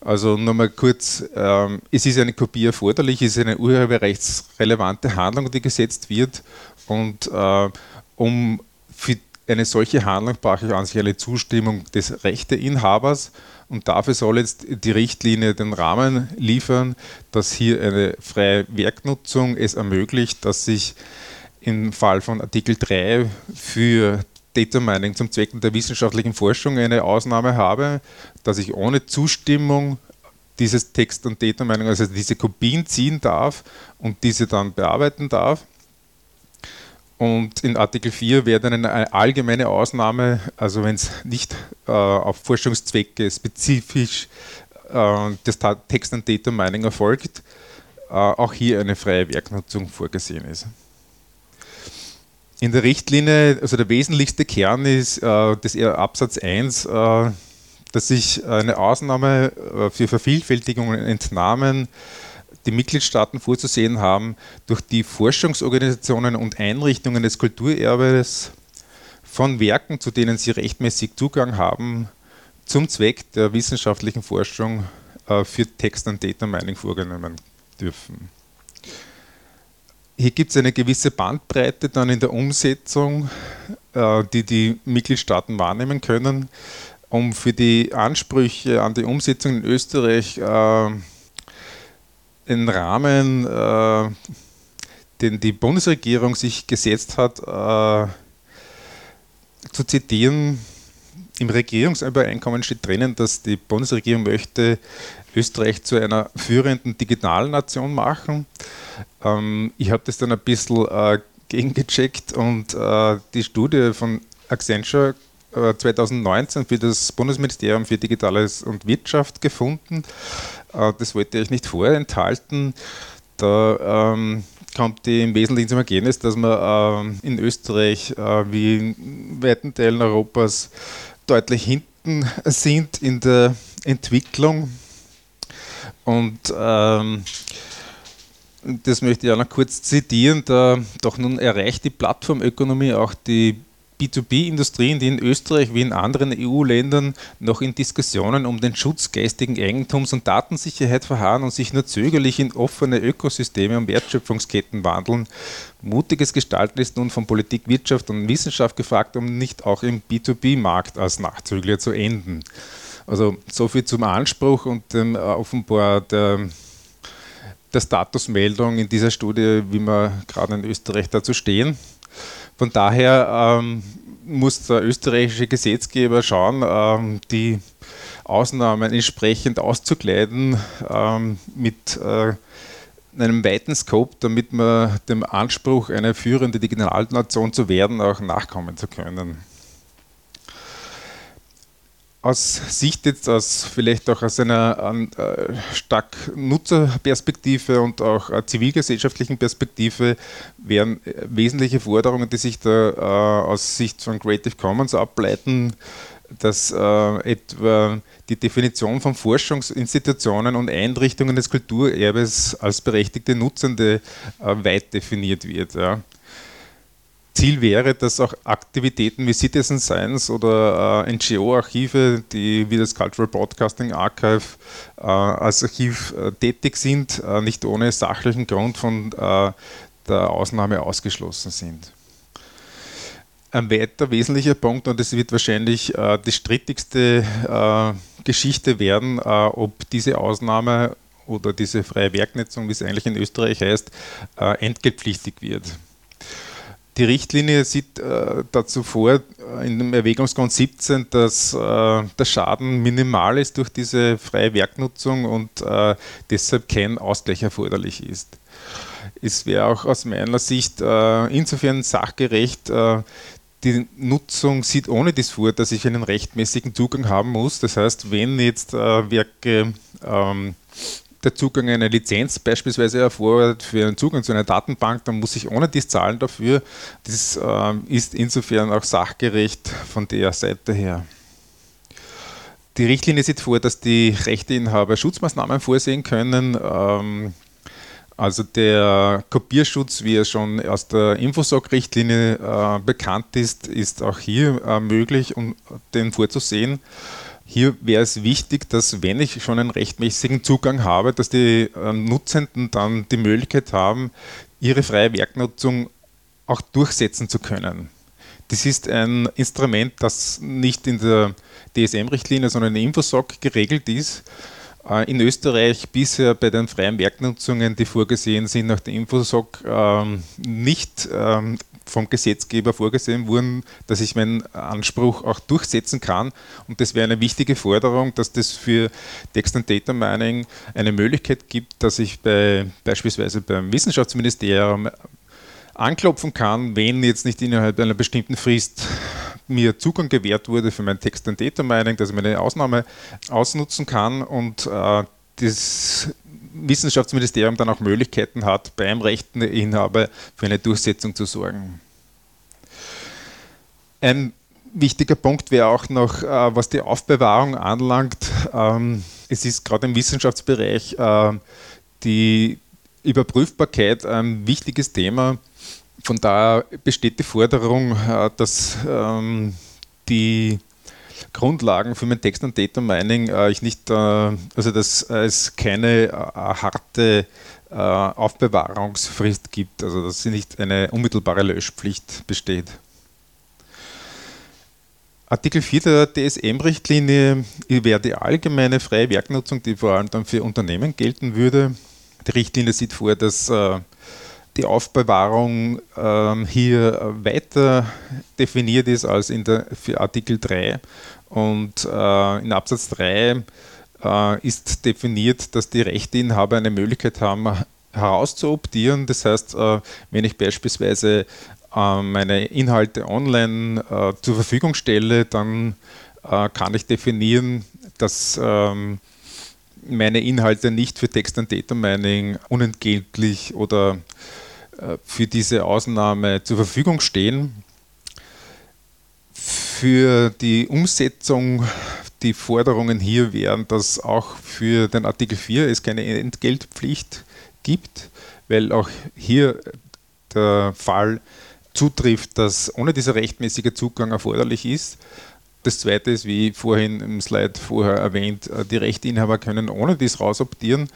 S6: also nochmal kurz, ähm, es ist eine Kopie erforderlich, es ist eine urheberrechtsrelevante Handlung, die gesetzt wird und äh, um für eine solche Handlung brauche ich an sich eine Zustimmung des Rechteinhabers und dafür soll jetzt die Richtlinie den Rahmen liefern, dass hier eine freie Werknutzung es ermöglicht, dass ich im Fall von Artikel 3 für Data Mining zum Zwecken der wissenschaftlichen Forschung eine Ausnahme habe, dass ich ohne Zustimmung dieses Text- und Data Mining, also diese Kopien ziehen darf und diese dann bearbeiten darf. Und in Artikel 4 wäre dann eine allgemeine Ausnahme, also wenn es nicht äh, auf Forschungszwecke spezifisch äh, das Text- und Data Mining erfolgt, äh, auch hier eine freie Werknutzung vorgesehen ist. In der Richtlinie, also der wesentlichste Kern ist äh, das Absatz 1, äh, dass sich eine Ausnahme äh, für Vervielfältigungen und Entnahmen die Mitgliedstaaten vorzusehen haben, durch die Forschungsorganisationen und Einrichtungen des Kulturerbes von Werken, zu denen sie rechtmäßig Zugang haben, zum Zweck der wissenschaftlichen Forschung äh, für Text- und Data Mining vorgenommen dürfen. Hier gibt es eine gewisse Bandbreite dann in der Umsetzung, äh, die die Mitgliedstaaten wahrnehmen können, um für die Ansprüche an die Umsetzung in Österreich äh, den Rahmen, äh, den die Bundesregierung sich gesetzt hat, zu zitieren. Im Regierungsübereinkommen steht drinnen, dass die Bundesregierung möchte Österreich zu einer führenden Digitalnation machen. Ähm, ich habe das dann ein bisschen äh, gegengecheckt und äh, die Studie von Accenture 2019 äh, für das Bundesministerium für Digitales und Wirtschaft gefunden. Äh, das wollte ich nicht vorenthalten. Da ähm, kommt die im Wesentlichen zum Ergebnis, dass wir äh, in Österreich äh, wie in weiten Teilen Europas deutlich hinten sind in der Entwicklung. Und ähm, das möchte ich auch noch kurz zitieren, da doch nun erreicht die Plattformökonomie auch die B2B-Industrien, die in Österreich wie in anderen EU-Ländern noch in Diskussionen um den Schutz geistigen Eigentums und Datensicherheit verharren und sich nur zögerlich in offene Ökosysteme und Wertschöpfungsketten wandeln. Mutiges Gestalten ist nun von Politik, Wirtschaft und Wissenschaft gefragt, um nicht auch im B2B-Markt als Nachzügler zu enden. Also so viel zum Anspruch und dem, äh, offenbar der der Statusmeldung in dieser Studie, wie wir gerade in Österreich dazu stehen. Von daher ähm, muss der österreichische Gesetzgeber schauen, ähm, die Ausnahmen entsprechend auszukleiden ähm, mit äh, einem weiten Scope, damit man dem Anspruch, eine führende Digitalnation zu werden, auch nachkommen zu können. Aus Sicht jetzt aus vielleicht auch aus einer äh, stark Nutzerperspektive und auch zivilgesellschaftlichen Perspektive wären äh, wesentliche Forderungen, die sich da äh, aus Sicht von Creative Commons ableiten, dass äh, etwa die Definition von Forschungsinstitutionen und Einrichtungen des Kulturerbes als berechtigte Nutzende äh, weit definiert wird. Ja. Ziel wäre, dass auch Aktivitäten wie Citizen Science oder äh, NGO-Archive, die wie das Cultural Broadcasting Archive äh, als Archiv äh, tätig sind, äh, nicht ohne sachlichen Grund von äh, der Ausnahme ausgeschlossen sind. Ein weiter wesentlicher Punkt, und es wird wahrscheinlich äh, die strittigste Geschichte werden, ob diese Ausnahme oder diese freie Werknetzung, wie es eigentlich in Österreich heißt, entgeltpflichtig wird. Die Richtlinie sieht äh, dazu vor, äh, in dem Erwägungsgrund 17, dass äh, der Schaden minimal ist durch diese freie Werknutzung und äh, deshalb kein Ausgleich erforderlich ist. Es wäre auch aus meiner Sicht äh, insofern sachgerecht, äh, die Nutzung sieht ohne dies vor, dass ich einen rechtmäßigen Zugang haben muss. Das heißt, wenn jetzt Werke ähm, der Zugang einer Lizenz beispielsweise erfordert für einen Zugang zu einer Datenbank, dann muss ich ohne dies zahlen dafür. Das äh, ist insofern auch sachgerecht von der Seite her. Die Richtlinie sieht vor, dass die Rechteinhaber Schutzmaßnahmen vorsehen können. Ähm, also der Kopierschutz, wie er schon aus der Infosoc-Richtlinie äh, bekannt ist, ist auch hier äh, möglich, um den vorzusehen. Hier wäre es wichtig, dass wenn ich schon einen rechtmäßigen Zugang habe, dass die äh, Nutzenden dann die Möglichkeit haben, ihre freie Werknutzung auch durchsetzen zu können. Das ist ein Instrument, das nicht in der DSM-Richtlinie, sondern in der Infosoc geregelt ist. Äh, in Österreich bisher bei den freien Werknutzungen, die vorgesehen sind nach der Infosoc, ähm, nicht ähm, vom Gesetzgeber vorgesehen wurden, dass ich meinen Anspruch auch durchsetzen kann. Und das wäre eine wichtige Forderung, dass das für Text and Data Mining eine Möglichkeit gibt, dass ich bei, beispielsweise beim Wissenschaftsministerium anklopfen kann, wenn jetzt nicht innerhalb einer bestimmten Frist mir Zugang gewährt wurde für mein Text and Data Mining, dass ich meine Ausnahme ausnutzen kann und äh, das Wissenschaftsministerium dann auch Möglichkeiten hat, beim Rechteninhaber für eine Durchsetzung zu sorgen. Ein wichtiger Punkt wäre auch noch, äh, was die Aufbewahrung anlangt. Ähm, es ist gerade im Wissenschaftsbereich äh, die Überprüfbarkeit ein wichtiges Thema. Von daher besteht die Forderung, äh, dass ähm, die Grundlagen für mein Text- und Data Mining äh, ich nicht, äh, also dass es keine äh, harte äh, Aufbewahrungsfrist gibt, also dass nicht eine unmittelbare Löschpflicht besteht. Artikel 4 der DSM-Richtlinie wäre die allgemeine freie Werknutzung, die vor allem dann für Unternehmen gelten würde. Die Richtlinie sieht vor, dass äh, die Aufbewahrung ähm, hier weiter definiert ist als in der, für Artikel 3 und äh, in Absatz 3 äh, ist definiert, dass die Rechteinhaber eine Möglichkeit haben, herauszuoptieren. Das heißt, äh, wenn ich beispielsweise äh, meine Inhalte online äh, zur Verfügung stelle, dann äh, kann ich definieren, dass ähm, meine Inhalte nicht für Text- und Data Mining unentgeltlich oder für diese Ausnahme zur Verfügung stehen. Für die Umsetzung, die Forderungen hier wären, dass auch für den Artikel 4 es keine Entgeltpflicht gibt, weil auch hier der Fall zutrifft, dass ohne dieser rechtmäßige Zugang erforderlich ist. Das zweite ist, wie vorhin im Slide vorher erwähnt, die Rechteinhaber können ohne dies rausoptieren.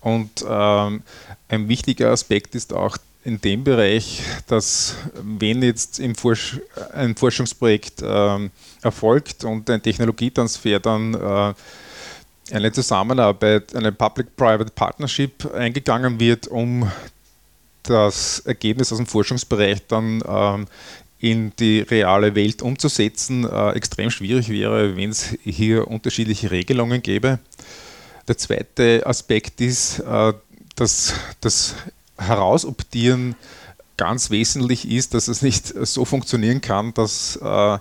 S6: Und ähm, ein wichtiger Aspekt ist auch in dem Bereich, dass wenn jetzt Forsch ein Forschungsprojekt äh, erfolgt und ein Technologietransfer dann äh, eine Zusammenarbeit, eine Public-Private Partnership eingegangen wird, um das Ergebnis aus dem Forschungsbereich dann ähm, in die reale Welt umzusetzen, äh, extrem schwierig wäre, wenn es hier unterschiedliche Regelungen gäbe. Der zweite Aspekt ist, äh, dass das Herausoptieren ganz wesentlich ist, dass es nicht so funktionieren kann, dass äh,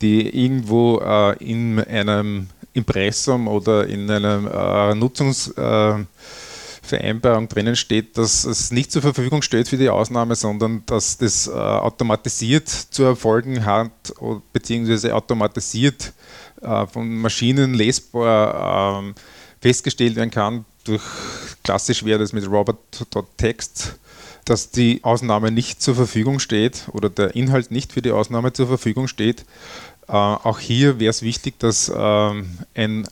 S6: die irgendwo äh, in einem Impressum oder in einer äh, Nutzungsvereinbarung drinnen steht, dass es nicht zur Verfügung steht für die Ausnahme, sondern dass das äh, automatisiert zu erfolgen hat, beziehungsweise automatisiert äh, von Maschinen lesbar ähm, festgestellt werden kann, durch klassisch wäre das mit Robert.text, dass die Ausnahme nicht zur Verfügung steht oder der Inhalt nicht für die Ausnahme zur Verfügung steht. Äh, auch hier wäre es wichtig, dass ähm, ein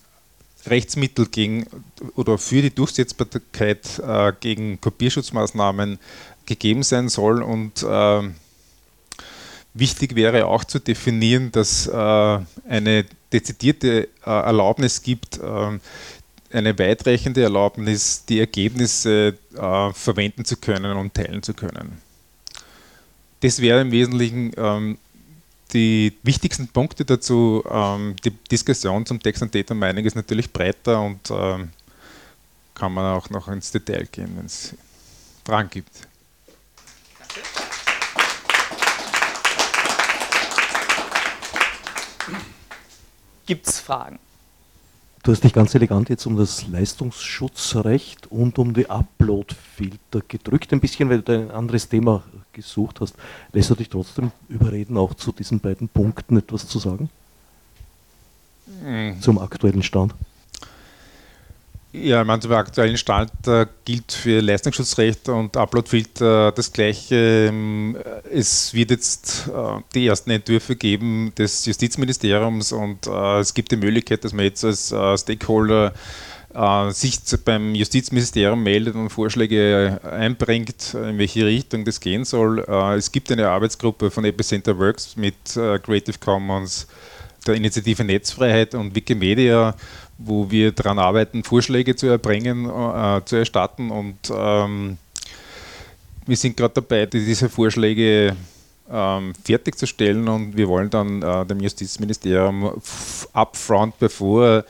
S6: Rechtsmittel gegen oder für die Durchsetzbarkeit äh, gegen Kopierschutzmaßnahmen gegeben sein soll und äh, wichtig wäre auch zu definieren, dass äh, eine dezidierte äh, Erlaubnis gibt, ähm, eine weitreichende Erlaubnis, die Ergebnisse äh, verwenden zu können und teilen zu können. Das wäre im Wesentlichen ähm, die wichtigsten Punkte dazu. Ähm, die Diskussion zum Text- und Data Mining ist natürlich breiter und ähm, kann man auch noch ins Detail gehen, wenn es Fragen gibt.
S2: Gibt es Fragen?
S1: Du hast dich ganz elegant jetzt um das Leistungsschutzrecht und um die Upload-Filter gedrückt, ein bisschen, weil du ein anderes Thema gesucht hast. Lässt du dich trotzdem überreden, auch zu diesen beiden Punkten etwas zu sagen? Mhm. Zum aktuellen Stand?
S6: Ja, ich meine, zum aktuellen Stand äh, gilt für Leistungsschutzrecht und Uploadfilter das Gleiche. Ähm, es wird jetzt äh, die ersten Entwürfe geben des Justizministeriums und äh, es gibt die Möglichkeit, dass man jetzt als äh, Stakeholder äh, sich beim Justizministerium meldet und Vorschläge einbringt, in welche Richtung das gehen soll. Äh, es gibt eine Arbeitsgruppe von Epicenter Works mit Creative Commons, der Initiative Netzfreiheit und Wikimedia wo wir daran arbeiten, Vorschläge zu erbringen, äh, zu erstatten. Und ähm, wir sind gerade dabei, diese Vorschläge ähm, fertigzustellen. Und wir wollen dann äh, dem Justizministerium upfront, bevor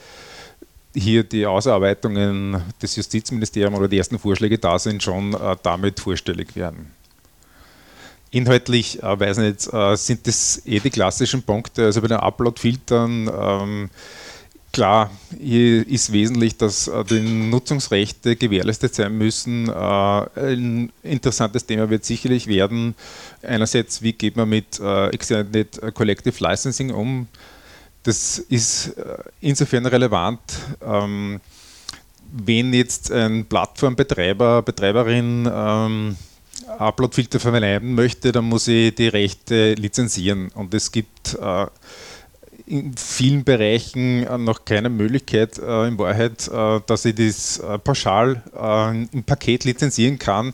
S6: hier die Ausarbeitungen des Justizministeriums oder die ersten Vorschläge da sind, schon äh, damit vorstellig werden. Inhaltlich äh, weiß nicht, äh, sind das eh die klassischen Punkte, also bei den Upload-Filtern ähm, Klar, hier ist wesentlich, dass äh, die Nutzungsrechte gewährleistet sein müssen. Äh, ein interessantes Thema wird sicherlich werden, einerseits, wie geht man mit äh, Extended Collective Licensing um. Das ist insofern relevant, ähm, wenn jetzt ein Plattformbetreiber, Betreiberin ähm, Uploadfilter verwenden möchte, dann muss ich die Rechte lizenzieren. Und es gibt in vielen Bereichen äh, noch keine Möglichkeit äh, in Wahrheit, äh, dass ich das pauschal im Paket lizenzieren kann.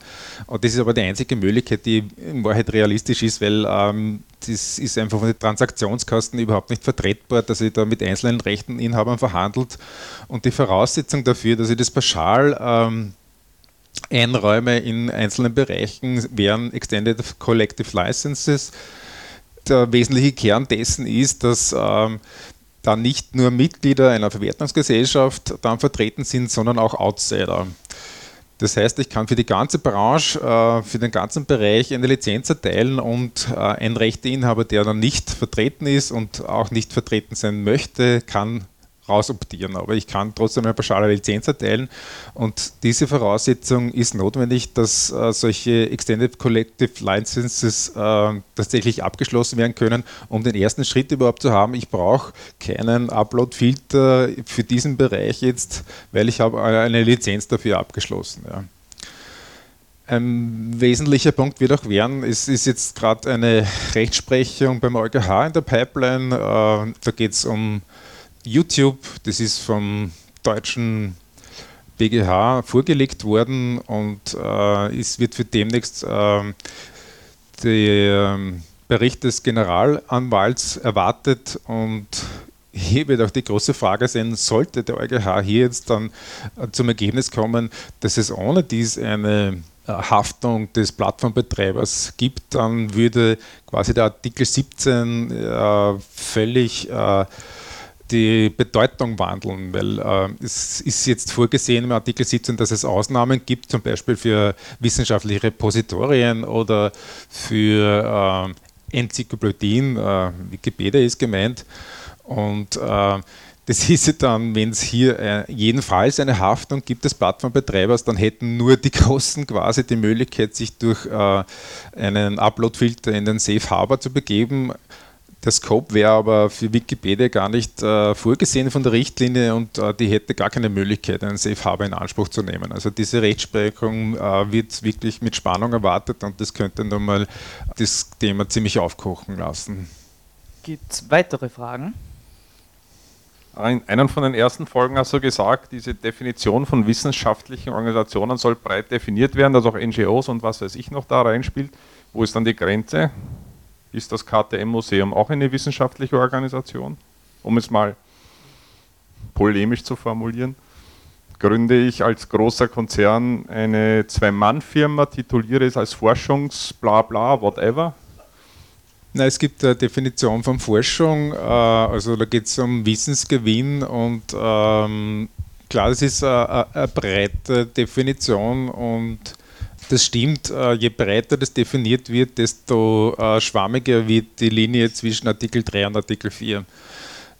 S6: Das ist aber die einzige Möglichkeit, die in Wahrheit realistisch ist, weil ähm, das ist einfach von den Transaktionskosten überhaupt nicht vertretbar, dass ich da mit einzelnen Rechteninhabern verhandelt. Und die Voraussetzung dafür, dass ich das pauschal ähm, einräume in einzelnen Bereichen, wären Extended Collective Licenses der wesentliche Kern dessen ist, dass ähm, da nicht nur Mitglieder einer Verwertungsgesellschaft dann vertreten sind, sondern auch Outsider. Das heißt, ich kann für die ganze Branche, äh, für den ganzen Bereich eine Lizenz erteilen und äh, ein Rechteinhaber, der dann nicht vertreten ist und auch nicht vertreten sein möchte, kann rausoptieren, aber ich kann trotzdem eine pauschale Lizenz erteilen und diese Voraussetzung ist notwendig, dass äh, solche Extended Collective Licenses äh, tatsächlich abgeschlossen werden können, um den ersten Schritt überhaupt zu haben. Ich brauche keinen Upload-Filter für diesen Bereich jetzt, weil ich habe eine Lizenz dafür abgeschlossen. Ja. Ein wesentlicher Punkt wird auch werden, es ist jetzt gerade eine Rechtsprechung beim EuGH in der Pipeline, äh, da geht es um YouTube, das ist vom deutschen BGH vorgelegt worden und äh, es wird für demnächst äh, der ähm, Bericht des Generalanwalts erwartet und hier wird auch die große Frage sein, sollte der EuGH hier jetzt dann äh, zum Ergebnis kommen, dass es ohne dies eine äh, Haftung des Plattformbetreibers gibt, dann würde quasi der Artikel 17 äh, völlig die Bedeutung wandeln, weil äh, es ist jetzt vorgesehen im Artikel 17, dass es Ausnahmen gibt, zum Beispiel für wissenschaftliche Repositorien oder für äh, Enzyklopädien, äh, Wikipedia ist gemeint. Und äh, das ja dann, wenn es hier äh, jedenfalls eine Haftung gibt des Plattformbetreibers, dann hätten nur die Großen quasi die Möglichkeit, sich durch äh, einen Uploadfilter in den Safe Harbor zu begeben. Der Scope wäre aber für Wikipedia gar nicht äh, vorgesehen von der Richtlinie und äh, die hätte gar keine Möglichkeit, einen Safe Harbor in Anspruch zu nehmen. Also diese Rechtsprechung äh, wird wirklich mit Spannung erwartet und das könnte nun mal das Thema ziemlich aufkochen lassen.
S2: Gibt es weitere Fragen?
S7: In einer von den ersten Folgen hast du gesagt, diese Definition von wissenschaftlichen Organisationen soll breit definiert werden, dass auch NGOs und was weiß ich noch da reinspielt. Wo ist dann die Grenze? Ist das KTM-Museum auch eine wissenschaftliche Organisation? Um es mal polemisch zu formulieren. Gründe ich als großer Konzern eine Zwei-Mann-Firma, tituliere es als Forschungs-Blabla, whatever,
S6: Nein, es gibt eine Definition von Forschung, äh, also da geht es um Wissensgewinn und ähm, klar, das ist eine, eine, breite Definition und das stimmt, äh, je breiter das definiert wird, desto äh, schwammiger wird die Linie zwischen Artikel 3 und Artikel 4.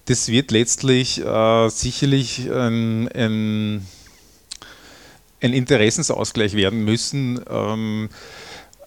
S6: Das wird letztlich sicherlich ein, ein, ein Interessensausgleich werden müssen. Ähm,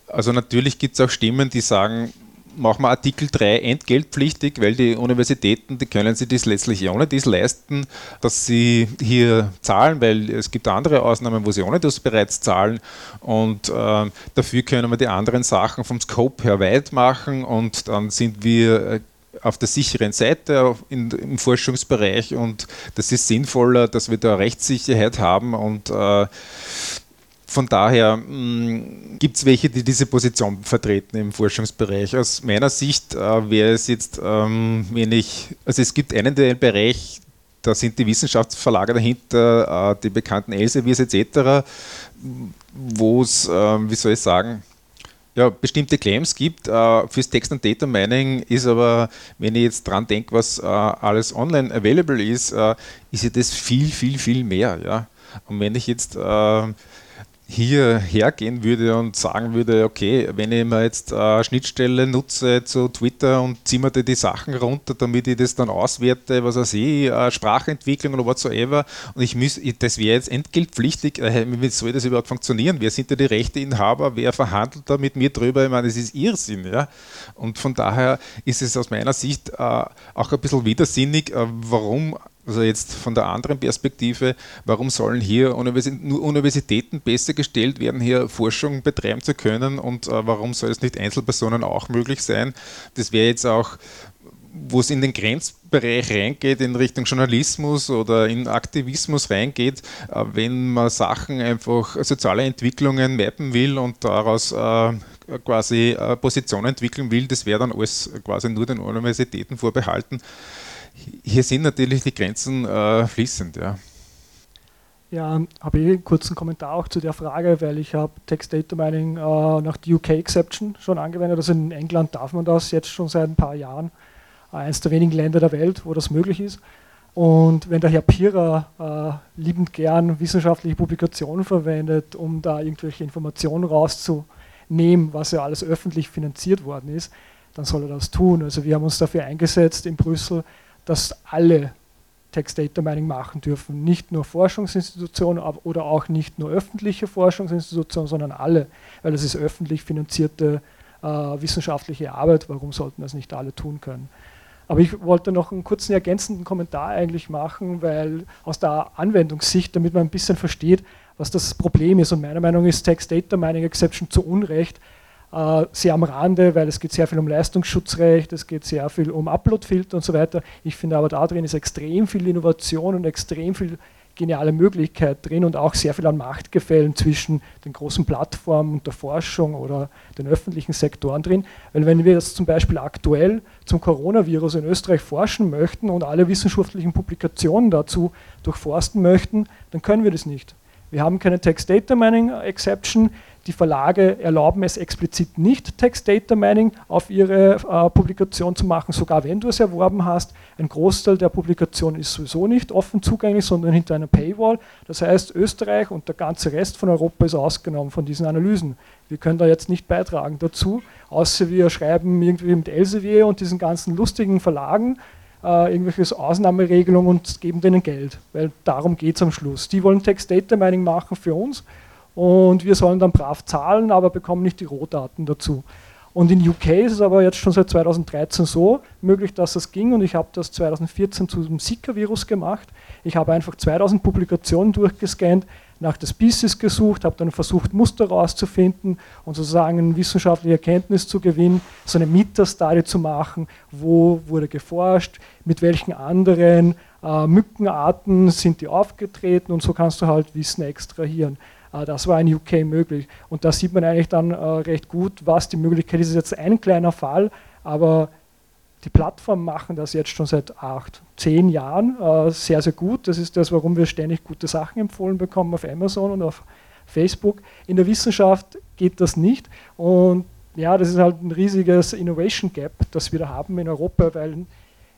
S6: also natürlich gibt es auch Stimmen, die sagen, machen wir Artikel 3 entgeltpflichtig, weil die Universitäten, die können sich das letztlich ohne das leisten, dass sie hier zahlen, weil es gibt andere Ausnahmen, wo sie ohne das bereits zahlen. Und äh, dafür können wir die anderen Sachen vom Scope her weit machen und dann sind wir äh, auf der sicheren Seite in, im Forschungsbereich. Und das ist sinnvoller, dass wir da Rechtssicherheit haben und äh, von daher mm, gibt es welche, die diese Position vertreten im Forschungsbereich. Aus meiner Sicht äh, wäre es jetzt, ähm, wenn ich, also es gibt einen den Bereich, da sind die Wissenschaftsverlage dahinter, äh, die bekannten Elsevier's etc., wo es, äh, wie soll ich sagen, ja, bestimmte Claims gibt. Äh, fürs Text- und Data Mining ist aber, wenn ich jetzt dran denke, was äh, alles online available ist, äh, ist ja das viel, viel, viel mehr. Ja? Und wenn ich jetzt äh, hier hergehen würde und sagen würde, okay, wenn ich mir jetzt eine Schnittstelle nutze zu Twitter und ziehe mir die Sachen runter, damit ich das dann auswerte, was weiß ich, Sprachentwicklung oder whatsoever, und ich muss, das wäre jetzt entgeltpflichtig, äh, wie soll das überhaupt funktionieren? Wer sind da die Rechteinhaber? Wer verhandelt da mit mir drüber? Ich meine, das ist Irrsinn, ja. Und von daher ist es aus meiner Sicht äh, auch ein bisschen widersinnig, äh, warum also jetzt von der anderen Perspektive, warum sollen hier Universitäten besser gestellt werden, hier Forschung betreiben zu können und äh, warum soll es nicht Einzelpersonen auch möglich sein? Das wäre jetzt auch wo es in den Grenzbereich reingeht, in Richtung Journalismus oder in Aktivismus reingeht, äh, wenn man Sachen einfach soziale Entwicklungen mappen will und daraus äh, quasi Positionen entwickeln will, das wäre dann alles quasi nur den Universitäten vorbehalten hier sind natürlich die Grenzen äh, fließend. Ja.
S8: Ja, habe ich einen kurzen Kommentar auch zu der Frage, weil ich habe Text Data Mining äh, nach der UK Exception schon angewendet. Also in England darf man das jetzt schon seit ein paar Jahren. Eines der wenigen Länder der Welt, wo das möglich ist. Und wenn der Herr Pira äh, liebend gern wissenschaftliche Publikationen verwendet, um da irgendwelche Informationen rauszunehmen, was ja alles öffentlich finanziert worden ist, dann soll er das tun. Also wir haben uns dafür eingesetzt in Brüssel, dass alle Text Data Mining machen dürfen. Nicht nur Forschungsinstitutionen oder auch nicht nur öffentliche Forschungsinstitutionen, sondern alle, weil es ist öffentlich finanzierte äh, wissenschaftliche Arbeit. Warum sollten das nicht alle tun können? Aber ich wollte noch einen kurzen ergänzenden Kommentar eigentlich machen, weil aus der Anwendungssicht, damit man ein bisschen versteht, was das Problem ist. Und meiner Meinung nach ist Text Data Mining Exception zu Unrecht sehr am Rande, weil es geht sehr viel um Leistungsschutzrecht, es geht sehr viel um Uploadfilter und so weiter. Ich finde aber da drin ist extrem viel Innovation und extrem viel geniale Möglichkeit drin und auch sehr viel an Machtgefällen zwischen den großen Plattformen und der Forschung oder den öffentlichen Sektoren drin. Weil wenn wir jetzt zum Beispiel aktuell zum Coronavirus in Österreich forschen möchten und alle wissenschaftlichen Publikationen dazu durchforsten möchten, dann können wir das nicht. Wir haben keine Text Data Mining Exception, die Verlage erlauben es explizit nicht, Text Data Mining auf ihre äh, Publikation zu machen, sogar wenn du es erworben hast. Ein Großteil der Publikation ist sowieso nicht offen zugänglich, sondern hinter einer Paywall. Das heißt, Österreich und der ganze Rest von Europa ist ausgenommen von diesen Analysen. Wir können da jetzt nicht beitragen dazu, außer wir schreiben irgendwie mit Elsevier und diesen ganzen lustigen Verlagen äh, irgendwelche Ausnahmeregelungen und geben denen Geld, weil darum geht es am Schluss. Die wollen Text Data Mining machen für uns und wir sollen dann brav zahlen, aber bekommen nicht die Rohdaten dazu. Und in UK ist es aber jetzt schon seit 2013 so möglich, dass das ging und ich habe das 2014 zu dem Zika-Virus gemacht. Ich habe einfach 2000 Publikationen durchgescannt, nach der Species gesucht, habe dann versucht, Muster rauszufinden und sozusagen eine wissenschaftliche Erkenntnis zu gewinnen, so eine Meta-Study zu machen, wo wurde geforscht, mit welchen anderen äh, Mückenarten sind die aufgetreten und so kannst du halt Wissen extrahieren. Äh, das war in UK möglich. Und da sieht man eigentlich dann äh, recht gut, was die Möglichkeit ist. Das ist jetzt ein kleiner Fall, aber die Plattformen machen das jetzt schon seit acht, zehn Jahren äh, sehr, sehr gut. Das ist das, warum wir ständig gute Sachen empfohlen bekommen auf Amazon und auf Facebook. In der Wissenschaft geht das nicht. Und ja, das ist halt ein riesiges Innovation Gap, das wir da haben in Europa, weil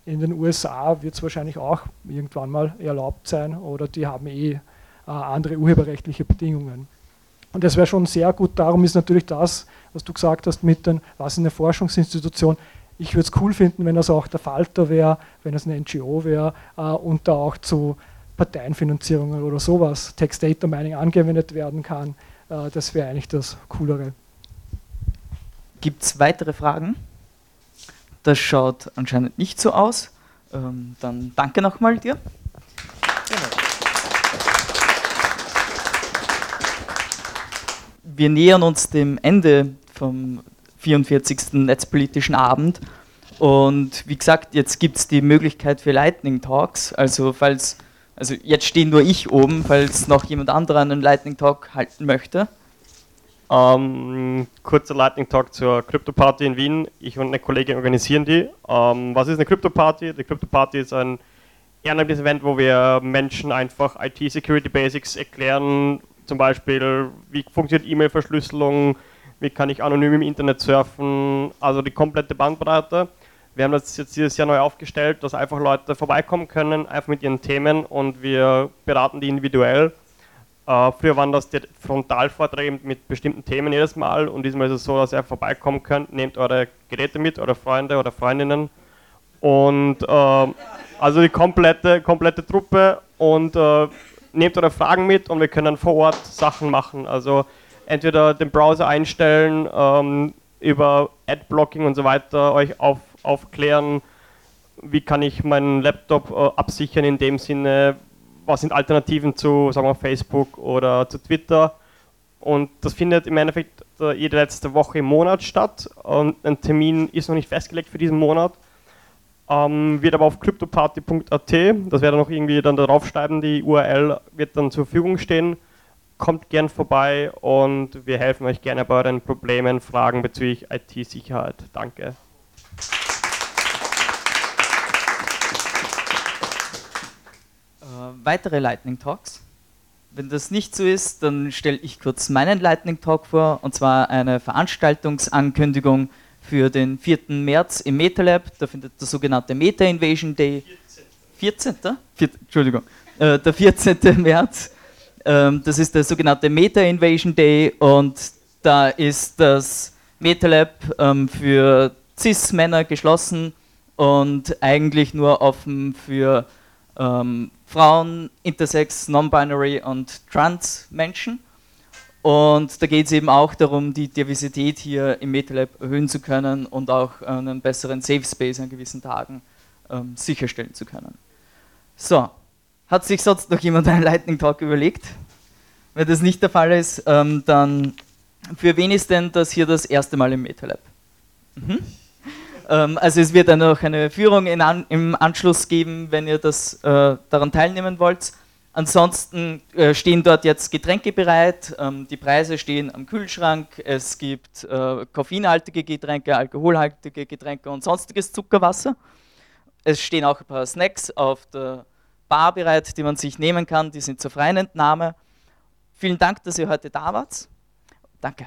S8: in den USA wird es wahrscheinlich auch irgendwann mal erlaubt sein oder die haben eh andere urheberrechtliche Bedingungen. Und das wäre schon sehr gut. Darum ist natürlich das, was du gesagt hast, mit den, was in der Forschungsinstitution. Ich würde es cool finden, wenn das auch der Falter wäre, wenn es eine NGO wäre äh, und da auch zu Parteienfinanzierungen oder sowas, Text Data Mining angewendet werden kann. Äh, das wäre eigentlich das Coolere.
S2: Gibt es weitere Fragen? Das schaut anscheinend nicht so aus. Ähm, dann danke nochmal dir. Wir nähern uns dem Ende vom 44. Netzpolitischen Abend. Und wie gesagt, jetzt gibt es die Möglichkeit für Lightning Talks. Also falls, also jetzt stehe nur ich oben, falls noch jemand anderer einen Lightning Talk halten möchte.
S4: Ähm, kurzer Lightning Talk zur Crypto Party in Wien. Ich und eine Kollegin organisieren die. Ähm, was ist eine Crypto Party? Die Crypto Party ist ein ehrenamtliches Event, wo wir Menschen einfach IT-Security Basics erklären, zum Beispiel, wie funktioniert E-Mail-Verschlüsselung, wie kann ich anonym im Internet surfen, also die komplette Bandbreite. Wir haben das jetzt dieses Jahr neu aufgestellt, dass einfach Leute vorbeikommen können, einfach mit ihren Themen und wir beraten die individuell. Äh, früher waren das die Frontalvorträge mit bestimmten Themen jedes Mal und diesmal ist es so, dass ihr vorbeikommen könnt, nehmt eure Geräte mit, eure Freunde oder Freundinnen und äh, also die komplette, komplette Truppe und äh, nehmt eure Fragen mit und wir können vor Ort Sachen machen. Also entweder den Browser einstellen, ähm, über Adblocking und so weiter euch auf, aufklären, wie kann ich meinen Laptop äh, absichern in dem Sinne, was sind Alternativen zu sagen wir, Facebook oder zu Twitter. Und das findet im Endeffekt äh, jede letzte Woche im Monat statt. Und ein Termin ist noch nicht festgelegt für diesen Monat. Ähm, wird aber auf cryptoparty.at, das werde noch irgendwie dann darauf schreiben, die URL wird dann zur Verfügung stehen. Kommt gern vorbei und wir helfen euch gerne bei euren Problemen, Fragen bezüglich IT-Sicherheit. Danke.
S2: Äh, weitere Lightning Talks? Wenn das nicht so ist, dann stelle ich kurz meinen Lightning Talk vor, und zwar eine Veranstaltungsankündigung für den 4. März im MetaLab. Da findet der sogenannte Meta Invasion Day. 14. 14. Entschuldigung. Äh, der 14. März. Ähm, das ist der sogenannte Meta Invasion Day und da ist das MetaLab ähm, für Cis-Männer geschlossen und eigentlich nur offen für ähm, Frauen, Intersex, Non-Binary und Trans-Menschen. Und da geht es eben auch darum, die Diversität hier im MetaLab erhöhen zu können und auch einen besseren Safe Space an gewissen Tagen ähm, sicherstellen zu können. So, hat sich sonst noch jemand einen Lightning Talk überlegt? Wenn das nicht der Fall ist, ähm, dann für wen ist denn das hier das erste Mal im MetaLab? Mhm. Ähm, also es wird dann noch eine Führung an, im Anschluss geben, wenn ihr das äh, daran teilnehmen wollt. Ansonsten äh, stehen dort jetzt Getränke bereit, ähm, die Preise stehen am Kühlschrank, es gibt äh, koffeinhaltige Getränke, alkoholhaltige Getränke und sonstiges Zuckerwasser. Es stehen auch ein paar Snacks auf der Bar bereit, die man sich nehmen kann, die sind zur freien Entnahme. Vielen Dank, dass ihr heute da wart. Danke.